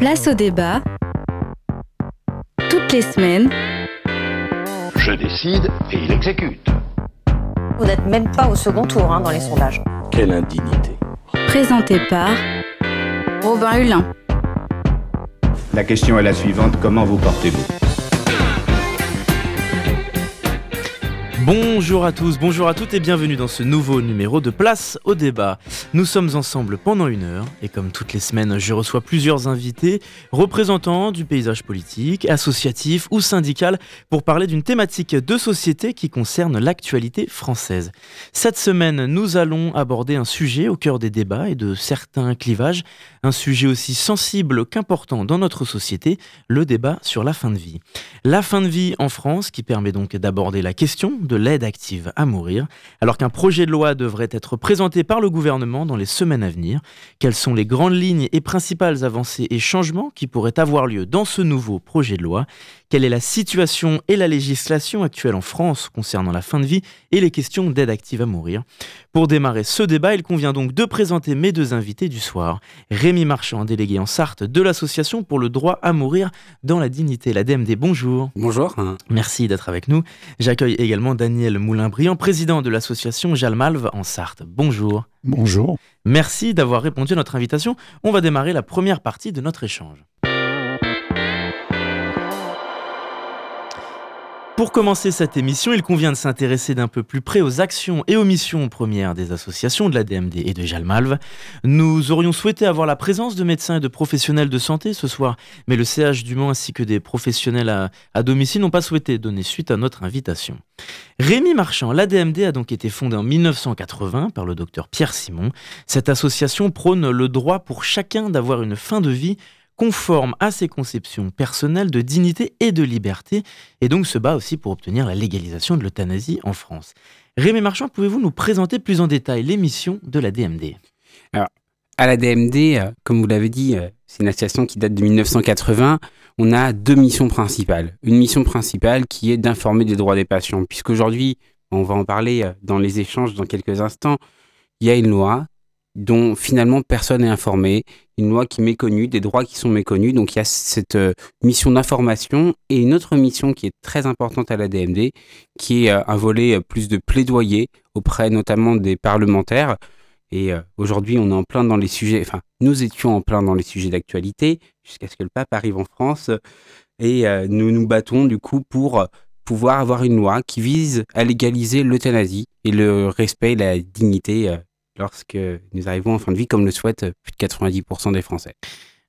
Place au débat. Toutes les semaines. Je décide et il exécute. Vous n'êtes même pas au second tour hein, dans les sondages. Quelle indignité. Présenté par Robin Hulin. La question est la suivante, comment vous portez-vous? Bonjour à tous, bonjour à toutes et bienvenue dans ce nouveau numéro de Place au débat. Nous sommes ensemble pendant une heure et comme toutes les semaines, je reçois plusieurs invités, représentants du paysage politique, associatif ou syndical pour parler d'une thématique de société qui concerne l'actualité française. Cette semaine, nous allons aborder un sujet au cœur des débats et de certains clivages, un sujet aussi sensible qu'important dans notre société, le débat sur la fin de vie. La fin de vie en France qui permet donc d'aborder la question de l'aide active à mourir, alors qu'un projet de loi devrait être présenté par le gouvernement dans les semaines à venir. Quelles sont les grandes lignes et principales avancées et changements qui pourraient avoir lieu dans ce nouveau projet de loi? Quelle est la situation et la législation actuelle en France concernant la fin de vie et les questions d'aide active à mourir? Pour démarrer ce débat, il convient donc de présenter mes deux invités du soir. Rémi Marchand, délégué en Sarthe de l'Association pour le droit à mourir dans la dignité, la DMD. Bonjour. Bonjour. Merci d'être avec nous. J'accueille également Daniel Moulin-Briand, président de l'association Jalmalve en Sarthe. Bonjour. Bonjour. Merci d'avoir répondu à notre invitation. On va démarrer la première partie de notre échange. Pour commencer cette émission, il convient de s'intéresser d'un peu plus près aux actions et aux missions premières des associations de la DMD et de Jalmalve. Nous aurions souhaité avoir la présence de médecins et de professionnels de santé ce soir, mais le CH du Mans ainsi que des professionnels à, à domicile n'ont pas souhaité donner suite à notre invitation. Rémi Marchand, l'ADMD a donc été fondée en 1980 par le docteur Pierre Simon. Cette association prône le droit pour chacun d'avoir une fin de vie conforme à ses conceptions personnelles de dignité et de liberté, et donc se bat aussi pour obtenir la légalisation de l'euthanasie en France. Rémi Marchand, pouvez-vous nous présenter plus en détail les missions de la DMD Alors, à la DMD, euh, comme vous l'avez dit, euh, c'est une association qui date de 1980. On a deux missions principales. Une mission principale qui est d'informer des droits des patients, puisqu'aujourd'hui, on va en parler euh, dans les échanges dans quelques instants, il y a une loi dont finalement personne n'est informé, une loi qui est méconnue, des droits qui sont méconnus. Donc il y a cette euh, mission d'information et une autre mission qui est très importante à la DMD, qui est euh, un volet euh, plus de plaidoyer auprès notamment des parlementaires. Et aujourd'hui, on est en plein dans les sujets, enfin, nous étions en plein dans les sujets d'actualité jusqu'à ce que le pape arrive en France. Et nous nous battons du coup pour pouvoir avoir une loi qui vise à légaliser l'euthanasie et le respect et la dignité lorsque nous arrivons en fin de vie, comme le souhaitent plus de 90% des Français.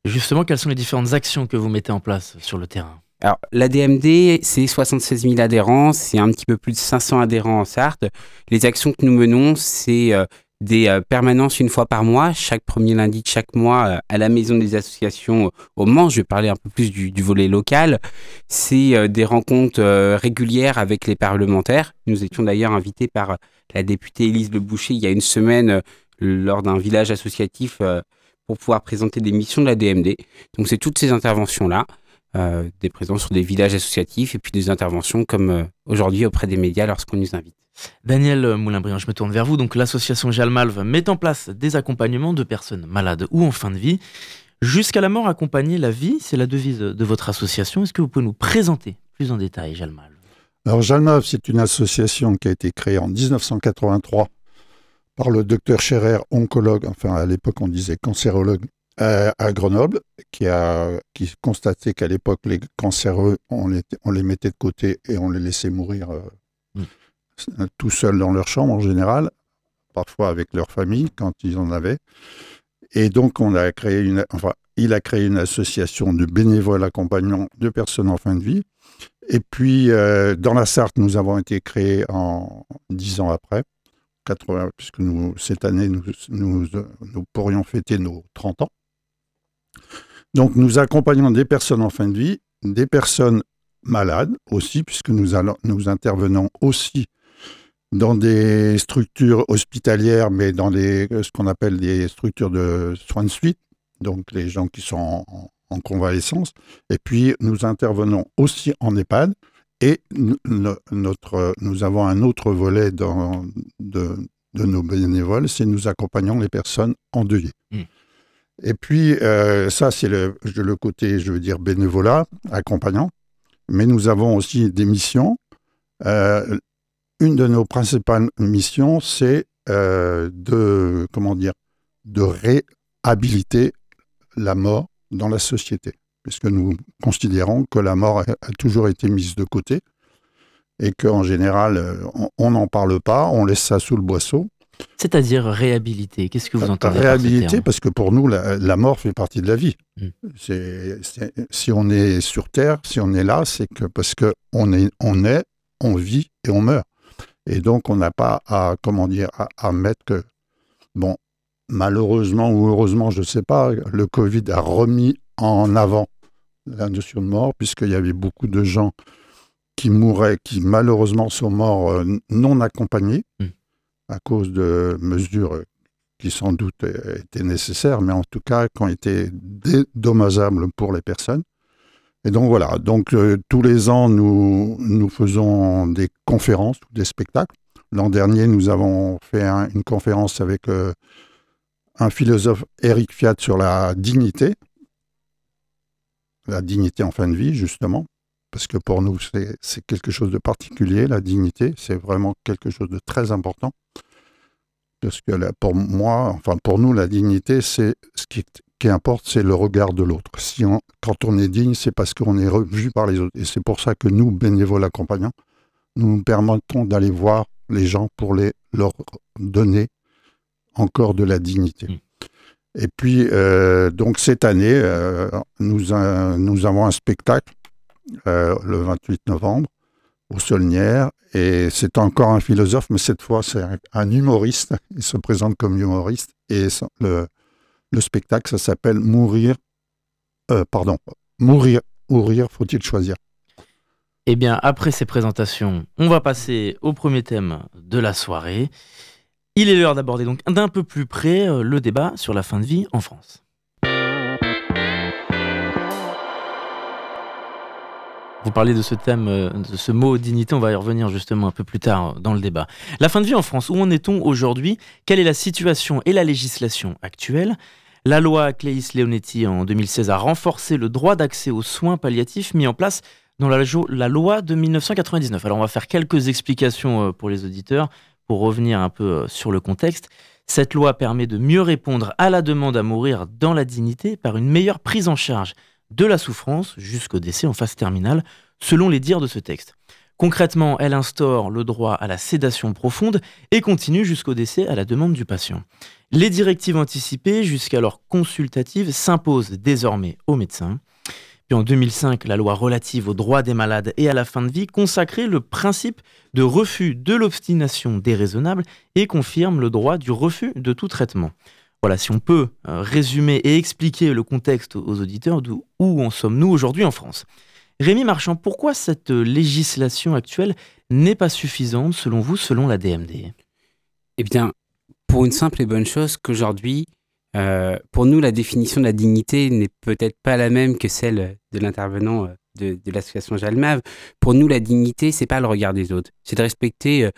Justement, quelles sont les différentes actions que vous mettez en place sur le terrain? Alors, la DMD, c'est 76 000 adhérents, c'est un petit peu plus de 500 adhérents en Sarthe. Les actions que nous menons, c'est euh, des euh, permanences une fois par mois, chaque premier lundi de chaque mois euh, à la maison des associations au Mans. Je vais parler un peu plus du, volet local. C'est des rencontres régulières avec les parlementaires. Nous étions d'ailleurs invités par la députée Élise Le Boucher il y a une semaine euh, lors d'un village associatif euh, pour pouvoir présenter des missions de la DMD. Donc c'est toutes ces interventions-là, euh, des présences sur des villages associatifs et puis des interventions comme aujourd'hui auprès des médias lorsqu'on nous invite. Daniel Moulin-Briand, je me tourne vers vous. Donc l'association Jalmalve met en place des accompagnements de personnes malades ou en fin de vie. Jusqu'à la mort, accompagner la vie, c'est la devise de votre association. Est-ce que vous pouvez nous présenter plus en détail Jalmalve alors Jalmave, c'est une association qui a été créée en 1983 par le docteur Scherer, oncologue, enfin à l'époque on disait cancérologue, à, Grenoble, qui a qui constaté qu'à l'époque les cancéreux, on les, on les mettait de côté et on les laissait mourir euh, mm. Tout seuls dans leur chambre en général, parfois avec leur famille quand ils en avaient. Et donc on a créé une, enfin, il a créé une association de bénévoles accompagnants de personnes en fin de vie et puis, euh, dans la Sarthe, nous avons été créés en dix ans après, 80, puisque nous, cette année, nous, nous, pourrions fêter nos 30 ans. Donc, nous accompagnons des personnes en fin de vie, des personnes malades aussi, puisque nous, allons, nous intervenons aussi dans des structures hospitalières, mais dans des, ce qu'on appelle des structures de soins de suite, donc les gens qui sont en, en convalescence. Et puis, nous intervenons aussi en EHPAD. Et notre, nous avons un autre volet dans, de, nos bénévoles, c'est nous accompagnons les personnes endeuillées. Mmh. Et puis, euh, ça, c'est le, le côté, je veux dire, bénévolat, accompagnant. Mais nous avons aussi des missions. Euh, une de nos principales missions, c'est euh, de, comment dire, de réhabiliter la mort dans la société. Puisque nous considérons que la mort a, toujours été mise de côté et qu'en général, on n'en parle pas, on laisse ça sous le boisseau. C'est-à-dire réhabiliter. Qu'est-ce que vous entendez Réhabiliter, parce que pour nous, la, mort fait partie de la vie. Hmm. si on est sur Terre, si on est là, c'est que parce qu'on est, on est, on vit et on meurt. Et donc, on n'a pas à, comment dire, à, mettre que, bon, malheureusement ou heureusement, je ne sais pas, le Covid a remis en avant la notion de mort, puisqu'il y avait beaucoup de gens qui mouraient, qui malheureusement sont morts euh, non accompagnés. Hmm à cause de mesures qui sans doute étaient nécessaires, mais en tout cas qui ont été dédommageables pour les personnes. Et donc voilà, donc euh, tous les ans, nous, nous faisons des conférences des spectacles. L'an dernier, nous avons fait une conférence avec euh, un philosophe, Eric Fiat, sur la dignité, la dignité en fin de vie, justement, parce que pour nous, c'est quelque chose de particulier, la dignité, c'est vraiment quelque chose de très important. Parce que pour moi, enfin pour nous, la dignité, c'est ce qui, importe, c'est le regard de l'autre. Si quand on est digne, c'est parce qu'on est revu par les autres. Et c'est pour ça que nous, bénévoles accompagnants, nous nous permettons d'aller voir les gens pour les, leur donner encore de la dignité. Mmh. Et puis, euh, donc cette année, euh, nous, nous avons un spectacle euh, le 28 novembre au Saulnières. Et c'est encore un philosophe, mais cette fois, c'est un, humoriste. Il se présente comme humoriste. Et le, le spectacle, ça s'appelle Mourir. Euh, pardon. Mourir, mourir, faut-il choisir Eh bien, après ces présentations, on va passer au premier thème de la soirée. Il est l'heure d'aborder donc d'un peu plus près euh, le débat sur la fin de vie en France. Vous parlez de ce thème, euh, de ce mot dignité, on va y revenir justement un peu plus tard dans le débat. La fin de vie en France, où en est-on aujourd'hui? Quelle est la situation et la législation actuelle? La loi Cléis-Leonetti en 2016 a renforcé le droit d'accès aux soins palliatifs mis en place dans la, la, loi de 1999. Alors on va faire quelques explications euh, pour les auditeurs pour revenir un peu euh, sur le contexte. Cette loi permet de mieux répondre à la demande à mourir dans la dignité par une meilleure prise en charge de la souffrance jusqu'au décès en phase terminale, selon les dires de ce texte. Concrètement, elle instaure le droit à la sédation profonde et continue jusqu'au décès à la demande du patient. Les directives anticipées, jusqu'alors consultatives, s'imposent désormais aux médecins. Puis en 2005, la loi relative aux droits des malades et à la fin de vie consacrait le principe de refus de l'obstination déraisonnable et confirme le droit du refus de tout traitement. Voilà, si on peut euh, résumer et expliquer le contexte aux auditeurs d'où où en sommes-nous aujourd'hui en France? Rémi Marchand, pourquoi cette législation actuelle n'est pas suffisante selon vous, selon la DMD Eh bien, pour une simple et bonne chose qu'aujourd'hui, euh, pour nous, la définition de la dignité n'est peut-être pas la même que celle de l'intervenant euh, de, l'association Jalmav. Pour nous, la dignité, c'est pas le regard des autres, c'est de respecter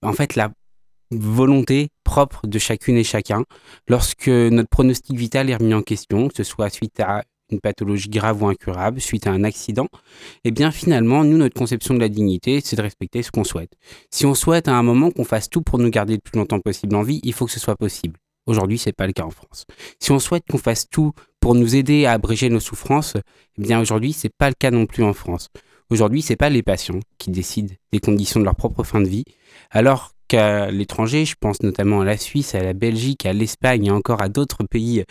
en fait la volonté propre de chacune et chacun lorsque notre pronostic vital est remis en question, que ce soit suite à une pathologie grave ou incurable, suite à un accident, eh bien finalement, nous, notre conception de la dignité, c'est de respecter ce qu'on souhaite. Si on souhaite à un moment qu'on fasse tout pour nous garder le plus longtemps possible en vie, il faut que ce soit possible. Aujourd'hui, c'est pas le cas en France. Si on souhaite qu'on fasse tout pour nous aider à abréger nos souffrances, eh bien aujourd'hui, c'est pas le cas non plus en France. Aujourd'hui, c'est pas les patients qui décident des conditions de leur propre fin de vie, alors qu'à l'étranger, je pense notamment à la Suisse, à la Belgique, à l'Espagne et encore à d'autres pays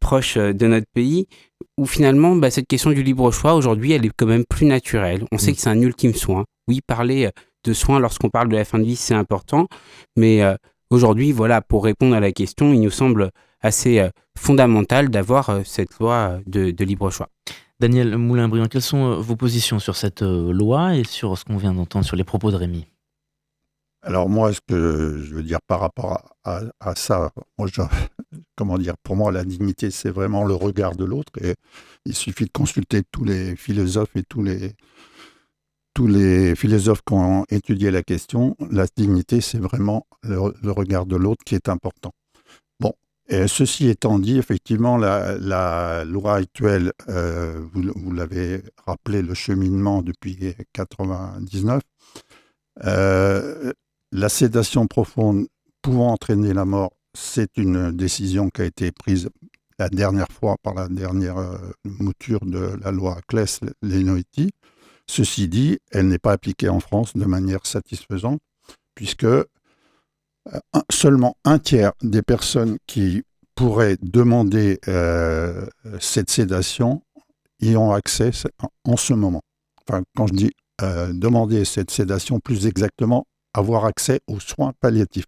proches de notre pays, où finalement, bah, cette question du libre choix, aujourd'hui, elle est quand même plus naturelle. On sait mm. que c'est un ultime soin. Oui, parler de soins lorsqu'on parle de la fin de vie, c'est important, mais euh, aujourd'hui, voilà, pour répondre à la question, il nous semble assez euh, fondamental d'avoir euh, cette loi de, de libre choix. Daniel Moulin-Briand, quelles sont vos positions sur cette loi et sur ce qu'on vient d'entendre sur les propos de Rémi? Alors moi, ce que je veux dire par rapport à, ça, comment dire, pour moi, la dignité, c'est vraiment le regard de l'autre. Et il suffit de consulter tous les philosophes et tous les, tous les philosophes qui ont étudié la question. La dignité, c'est vraiment le, regard de l'autre qui est important. Bon, Et ceci étant dit, effectivement, la, loi actuelle, euh, vous, l'avez rappelé, le cheminement depuis 1999, euh, la sédation profonde pouvant entraîner la mort, c'est une décision qui a été prise la dernière fois par la dernière euh, mouture de la loi Claes-Lenoiti. Ceci dit, elle n'est pas appliquée en France de manière satisfaisante, puisque seulement un tiers des personnes qui pourraient demander euh, cette sédation y ont accès en ce moment. Enfin, quand je dis euh, demander cette sédation, plus exactement, avoir accès aux soins palliatifs.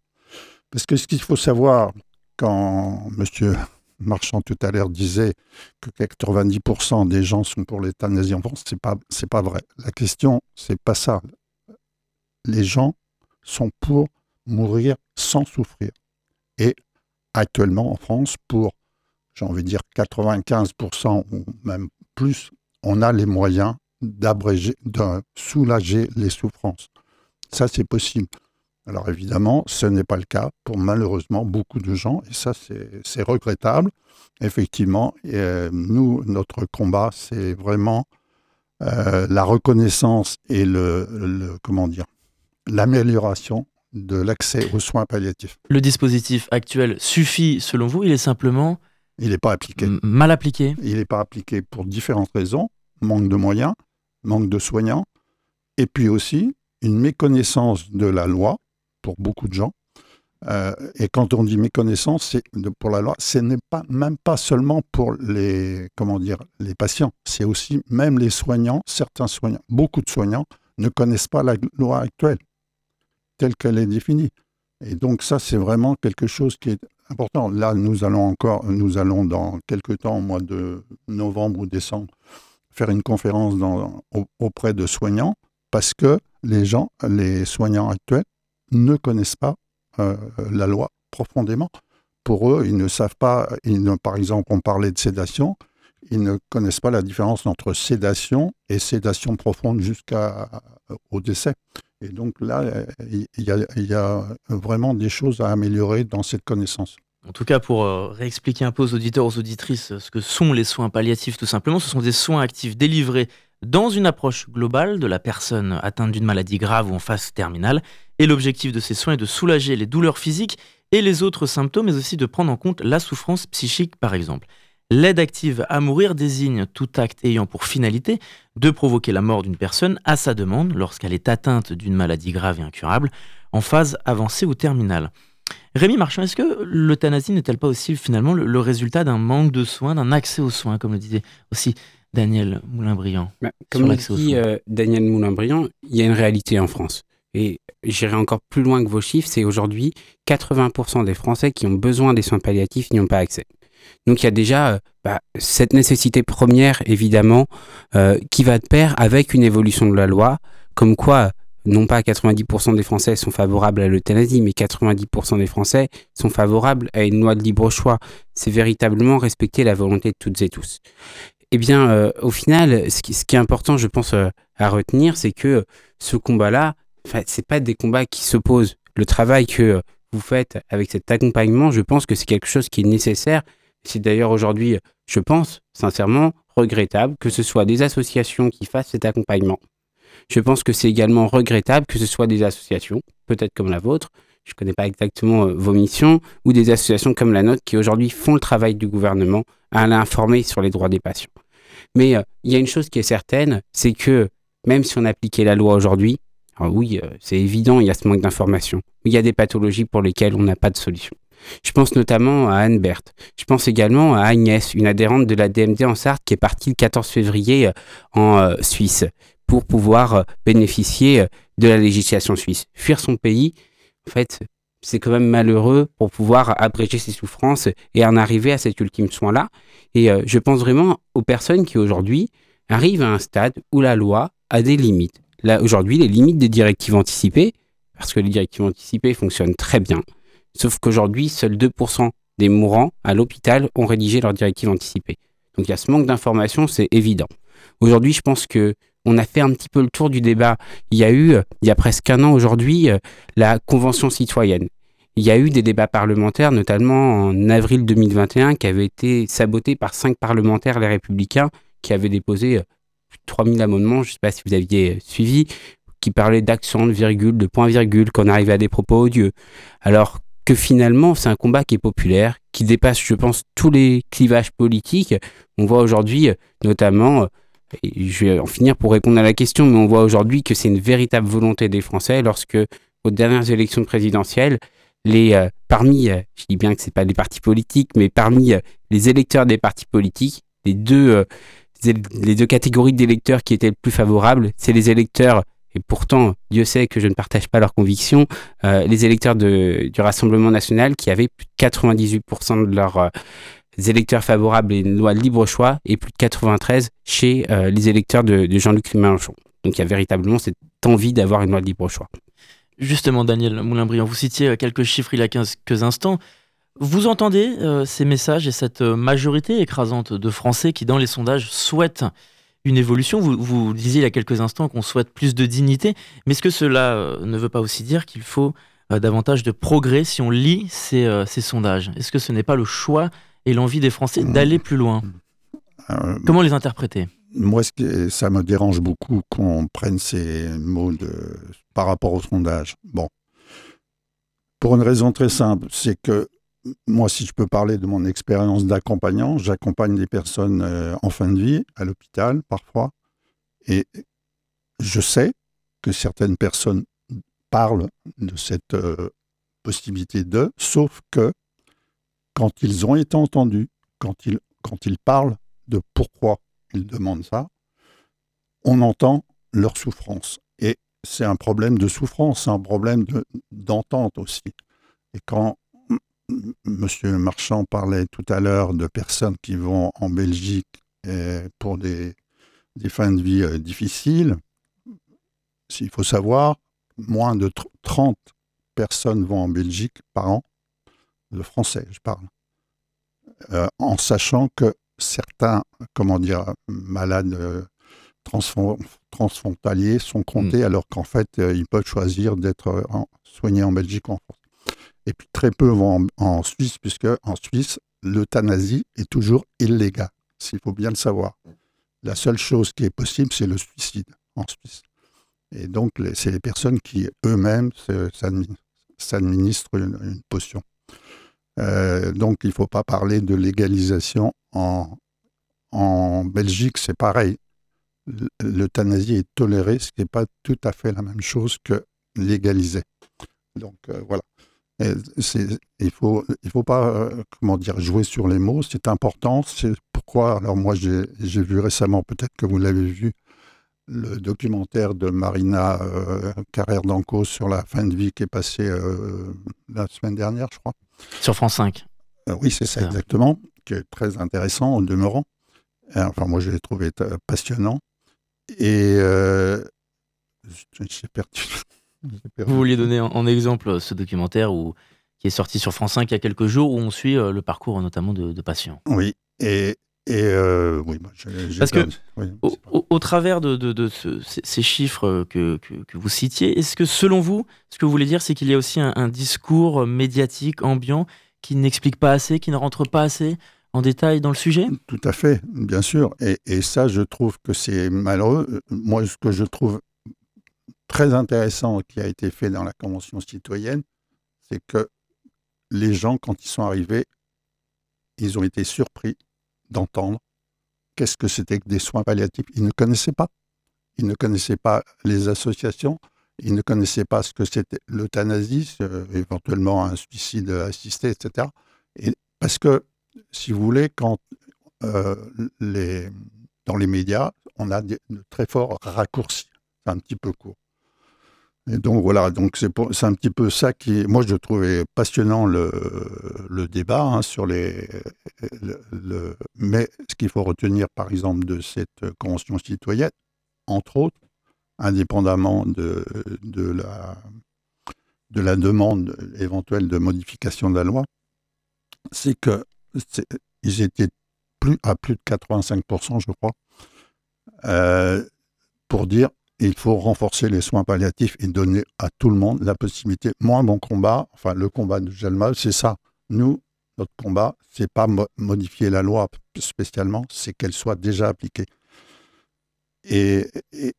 Parce que ce qu'il faut savoir, quand M. Marchand tout à l'heure disait que 90% des gens sont pour l'euthanasie en France, c'est pas pas vrai. La question c'est pas ça. Les gens sont pour mourir sans souffrir. Et actuellement en France, pour, j'ai envie de dire, 95% ou même plus, on a les moyens d'abréger, de soulager les souffrances. Ça, c'est possible. Alors évidemment, ce n'est pas le cas pour malheureusement beaucoup de gens, et ça, c'est regrettable. Effectivement, nous, notre combat, c'est vraiment euh, la reconnaissance et le comment dire, l'amélioration de l'accès aux soins palliatifs. Le dispositif actuel suffit selon vous? Il est simplement... Il n'est pas appliqué. Mal appliqué? Il n'est pas appliqué pour différentes raisons. Manque de moyens, manque de soignants, et puis aussi une méconnaissance de la loi pour beaucoup de gens. Euh, et quand on dit méconnaissance, pour la loi, ce n'est pas même pas seulement pour les comment dire les patients, c'est aussi même les soignants, certains soignants, beaucoup de soignants ne connaissent pas la loi actuelle telle qu'elle est définie. Et donc ça, c'est vraiment quelque chose qui est important. Là, nous allons encore, nous allons dans quelques temps, au mois de novembre ou décembre, faire une conférence auprès de soignants parce que les gens, les soignants actuels, ne connaissent pas euh, la loi profondément. Pour eux, ils ne savent pas, ils ne, par exemple, on parlait de sédation, ils ne connaissent pas la différence entre sédation et sédation profonde jusqu'au décès. Et donc là, il y, a, vraiment des choses à améliorer dans cette connaissance. En tout cas, pour euh, réexpliquer un peu aux auditeurs, aux auditrices, ce que sont les soins palliatifs, tout simplement, ce sont des soins actifs délivrés dans une approche globale de la personne atteinte d'une maladie grave ou en phase terminale. Et l'objectif de ces soins est de soulager les douleurs physiques et les autres symptômes, mais aussi de prendre en compte la souffrance psychique, par exemple. L'aide active à mourir désigne tout acte ayant pour finalité de provoquer la mort d'une personne à sa demande lorsqu'elle est atteinte d'une maladie grave et incurable, en phase avancée ou terminale. Rémi Marchand, est-ce que l'euthanasie n'est-elle pas aussi finalement le, résultat d'un manque de soins, d'un accès aux soins, comme le disait aussi Daniel Moulin-Briand bah, Comme le dit euh, Daniel Moulin-Briand, il y a une réalité en France. Et j'irai encore plus loin que vos chiffres, c'est aujourd'hui 80% des Français qui ont besoin des soins palliatifs n'y ont pas accès. Donc il y a déjà euh, bah, cette nécessité première, évidemment, euh, qui va de pair avec une évolution de la loi, comme quoi non pas 90% des Français sont favorables à l'euthanasie, mais 90% des Français sont favorables à une loi de libre choix. C'est véritablement respecter la volonté de toutes et tous. Eh bien, euh, au final, ce qui, est important, je pense, à retenir, c'est que ce combat-là, c'est pas des combats qui s'opposent. Le travail que vous faites avec cet accompagnement, je pense que c'est quelque chose qui est nécessaire c'est d'ailleurs aujourd'hui, je pense, sincèrement, regrettable que ce soit des associations qui fassent cet accompagnement. Je pense que c'est également regrettable que ce soit des associations, peut-être comme la vôtre, je ne connais pas exactement euh, vos missions, ou des associations comme la nôtre qui aujourd'hui font le travail du gouvernement à l'informer sur les droits des patients. Mais euh, il y a une chose qui est certaine, c'est que même si on appliquait la loi aujourd'hui, oui, euh, c'est évident, il y a ce manque d'information, il y a des pathologies pour lesquelles on n'a pas de solution. Je pense notamment à Anne Berthe. Je pense également à Agnès, une adhérente de la DMD en Sarthe qui est partie le 14 février en Suisse pour pouvoir bénéficier de la législation suisse. Fuir son pays, en fait, c'est quand même malheureux pour pouvoir abréger ses souffrances et en arriver à cet ultime soin-là. Et je pense vraiment aux personnes qui aujourd'hui arrivent à un stade où la loi a des limites. Là, aujourd'hui, les limites des directives anticipées, parce que les directives anticipées fonctionnent très bien, Sauf qu'aujourd'hui, seuls 2% des mourants à l'hôpital ont rédigé leur directive anticipée. Donc il y a ce manque d'information, c'est évident. Aujourd'hui, je pense que on a fait un petit peu le tour du débat. Il y a eu, il y a presque un an aujourd'hui, euh, la Convention citoyenne. il y a eu des débats parlementaires, notamment en avril 2021, qui avaient été sabotés par cinq parlementaires, les républicains, qui avaient déposé 3000 amendements, je ne sais pas si vous aviez suivi, qui parlaient d'accent, de virgule, de point virgule, qu'on arrivait à des propos odieux. Alors que finalement, c'est un combat qui est populaire, qui dépasse, je pense, tous les clivages politiques. On voit aujourd'hui, notamment, je vais en finir pour répondre à la question, mais on voit aujourd'hui que c'est une véritable volonté des Français lorsque, aux dernières élections présidentielles, les, euh, parmi, euh, je dis bien que c'est pas les partis politiques, mais parmi euh, les électeurs des partis politiques, les deux, les deux catégories d'électeurs qui étaient le plus favorables, c'est les électeurs et pourtant, Dieu sait que je ne partage pas leurs convictions, les électeurs de, du Rassemblement national qui avaient plus de 98% de leurs électeurs favorables à une loi libre choix et plus de 93 chez euh, les électeurs de, Jean-Luc Mélenchon. Donc il y a véritablement cette envie d'avoir une loi libre choix. Justement, Daniel Moulin-Briand, vous citiez quelques chiffres il y a quelques instants. Vous entendez ces messages et cette majorité écrasante de Français qui, dans les sondages, souhaitent une évolution. Vous, disiez il y a quelques instants qu'on souhaite plus de dignité, mais est-ce que cela euh, ne veut pas aussi dire qu'il faut euh, davantage de progrès si on lit euh, ces sondages? Est-ce que ce n'est pas le choix et l'envie des Français d'aller plus loin Comment les interpréter? Moi, ça me dérange beaucoup qu'on prenne ces mots de, par rapport au sondage. Bon. Pour une raison très simple, c'est que moi, si je peux parler de mon expérience d'accompagnant, j'accompagne des personnes euh, en fin de vie, à l'hôpital parfois, et je sais que certaines personnes parlent de cette euh, possibilité de, sauf que quand ils ont été entendus, quand ils, quand ils parlent de pourquoi ils demandent ça, on entend leur souffrance. Et c'est un problème de souffrance, c'est un problème d'entente aussi. Et quand Monsieur Marchand parlait tout à l'heure de personnes qui vont en Belgique pour des, fins de vie euh, difficiles. S'il faut savoir, moins de 30 personnes vont en Belgique par an, de français, je parle, euh, en sachant que certains, comment dire, malades euh, transfrontaliers sont comptés, hmm. alors qu'en fait, ils peuvent choisir d'être soignés en Belgique ou en France et puis très peu vont en, Suisse, puisque en Suisse, l'euthanasie est toujours illégale, s'il faut bien le savoir. La seule chose qui est possible, c'est le suicide en Suisse. Et donc, c'est les personnes qui eux-mêmes s'administrent une, potion. Euh, donc, il ne faut pas parler de légalisation en, en Belgique, c'est pareil. L'euthanasie est tolérée, ce qui n'est pas tout à fait la même chose que légaliser. Donc, euh, voilà il faut, il faut pas, euh, comment dire, jouer sur les mots. C'est important. C'est pourquoi. Alors moi, j'ai vu récemment, peut-être que vous l'avez vu, le documentaire de Marina euh, Carrère d'Anco sur la fin de vie qui est passé euh, la semaine dernière, je crois. Sur France 5. oui, c'est ça, exactement, qui est très intéressant en demeurant. Enfin, moi, je l'ai trouvé passionnant. Et j'ai perdu vous vouliez donner en, exemple euh, ce documentaire où, qui est sorti sur France 5 il y a quelques jours, où on suit euh, le parcours notamment de, patients. Oui, et, et euh, oui, parce que au, travers de, de, ces chiffres que, que, vous citiez, est-ce que selon vous, ce que vous voulez dire, c'est qu'il y a aussi un, discours médiatique ambiant qui n'explique pas assez, qui ne rentre pas assez en détail dans le sujet? Tout à fait, bien sûr. Et, et ça, je trouve que c'est malheureux. Moi, ce que je trouve très intéressant qui a été fait dans la Convention citoyenne, c'est que les gens, quand ils sont arrivés, ils ont été surpris d'entendre qu'est-ce que c'était que des soins palliatifs. Ils ne connaissaient pas. Ils ne connaissaient pas les associations. Ils ne connaissaient pas ce que c'était l'euthanasie, éventuellement un suicide assisté, etc. Et parce que, si vous voulez, quand euh, dans les médias, on a de très forts raccourcis. C'est un petit peu court. Et donc voilà, donc c'est un petit peu ça qui, moi je trouvais passionnant le, débat hein, sur les. Le, mais ce qu'il faut retenir par exemple de cette convention citoyenne, entre autres, indépendamment de, la, de la demande éventuelle de modification de la loi, c'est qu'ils étaient plus, à plus de 85%, je crois, euh, pour dire il faut renforcer les soins palliatifs et donner à tout le monde la possibilité. Moi, mon combat, enfin le combat de Gelma, c'est ça. Nous, notre combat, c'est pas modifier la loi spécialement, c'est qu'elle soit déjà appliquée. Et,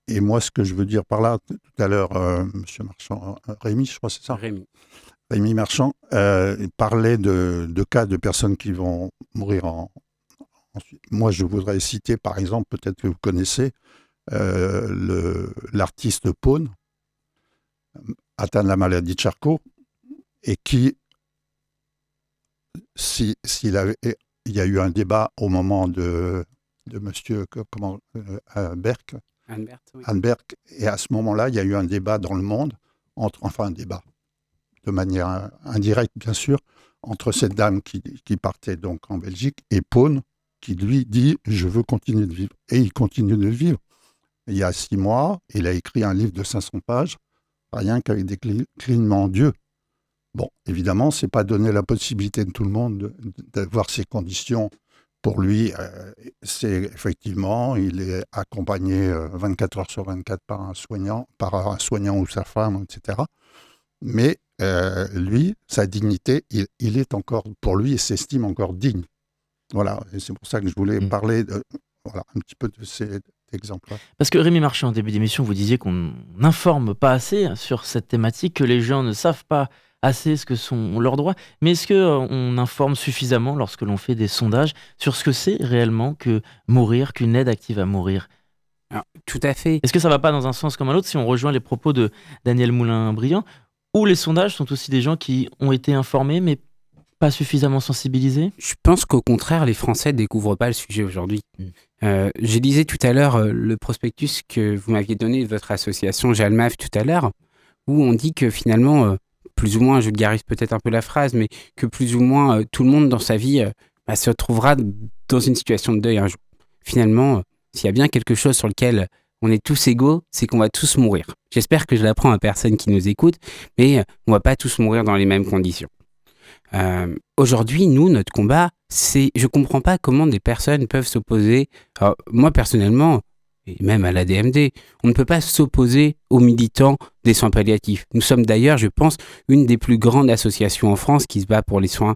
et, moi, ce que je veux dire par là, tout à l'heure, euh, Monsieur Marchand, euh, Rémi, je crois, c'est ça? Rémi. Rémi Marchand euh, parlait de, de, cas de personnes qui vont mourir en, Moi, je voudrais citer, par exemple, peut-être que vous connaissez, l'artiste Pone, atteint de la maladie de Charcot, et qui, s'il avait, il y a eu un débat au moment de, de monsieur comment, euh, Berck, et à ce moment-là, il y a eu un débat dans le monde, entre, enfin un débat, de manière indirecte bien sûr, entre cette dame qui, qui partait donc en Belgique et Pone, qui lui dit je veux continuer de vivre. Et il continue de vivre il y a six mois, il a écrit un livre de 500 pages, rien qu'avec des clignements Dieu. Bon, évidemment, c'est pas donner la possibilité de tout le monde d'avoir ces conditions. Pour lui, euh, c'est effectivement, il est accompagné 24 euh, heures sur 24 par un soignant, par un soignant ou sa femme, etc. Mais euh, lui, sa dignité, il, est encore, pour lui, il s'estime encore digne. Voilà, et c'est pour ça que je voulais mmh. parler de, voilà, un petit peu de ces, exemple Parce que Rémi Marchand, en début d'émission, vous disiez qu'on n'informe pas assez sur cette thématique, que les gens ne savent pas assez ce que sont leurs droits. Mais est-ce qu'on euh, informe suffisamment lorsque l'on fait des sondages sur ce que c'est réellement que mourir, qu'une aide active à mourir? Tout à fait. Est-ce que ça va pas dans un sens comme un autre si on rejoint les propos de Daniel Moulin-Brillant ou les sondages sont aussi des gens qui ont été informés mais pas suffisamment sensibilisés Je pense qu'au contraire, les Français découvrent pas le sujet aujourd'hui. Mm. Euh, J'ai disais tout à l'heure euh, le prospectus que vous m'aviez donné de votre association Jalmaf tout à l'heure, où on dit que finalement, euh, plus ou moins, je garise peut-être un peu la phrase, mais que plus ou moins euh, tout le monde dans sa vie bah, se retrouvera dans une situation de deuil un jour. Finalement, s'il y a bien quelque chose sur lequel on est tous égaux, c'est qu'on va tous mourir. J'espère que je l'apprends à personne qui nous écoute, mais on va pas tous mourir dans les mêmes conditions. Euh, aujourd'hui, nous, notre combat, c'est, je comprends pas comment des personnes peuvent s'opposer. Moi, personnellement, et même à la DMD, on ne peut pas s'opposer aux militants des soins palliatifs. Nous sommes d'ailleurs, je pense, une des plus grandes associations en France qui se bat pour les soins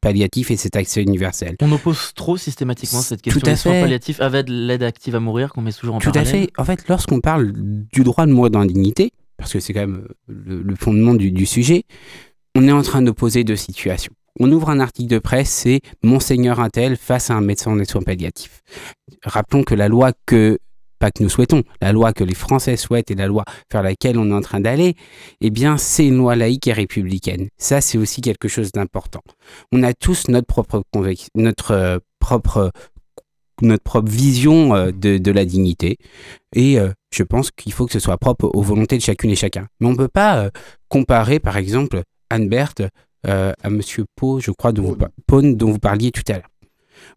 palliatifs et cet accès universel. On oppose trop systématiquement cette question des soins palliatifs avec l'aide active à mourir qu'on met toujours en Tout à fait. En fait, lorsqu'on parle du droit de mourir dans la dignité, parce que c'est quand même le, fondement du, du sujet, on est en train d'opposer deux situations. On ouvre un article de presse, c'est Monseigneur Intel face à un médecin en soins palliatifs. Rappelons que la loi que, pas que nous souhaitons, la loi que les Français souhaitent et la loi vers laquelle on est en train d'aller, eh bien, c'est une loi laïque et républicaine. Ça, c'est aussi quelque chose d'important. On a tous notre propre, notre euh, propre notre propre vision euh, de, la dignité. Et euh, je pense qu'il faut que ce soit propre aux volontés de chacune et chacun. Mais on ne peut pas comparer, par exemple, Anne Berthe euh, à Monsieur Pau, je crois, dont vous, dont vous parliez tout à l'heure.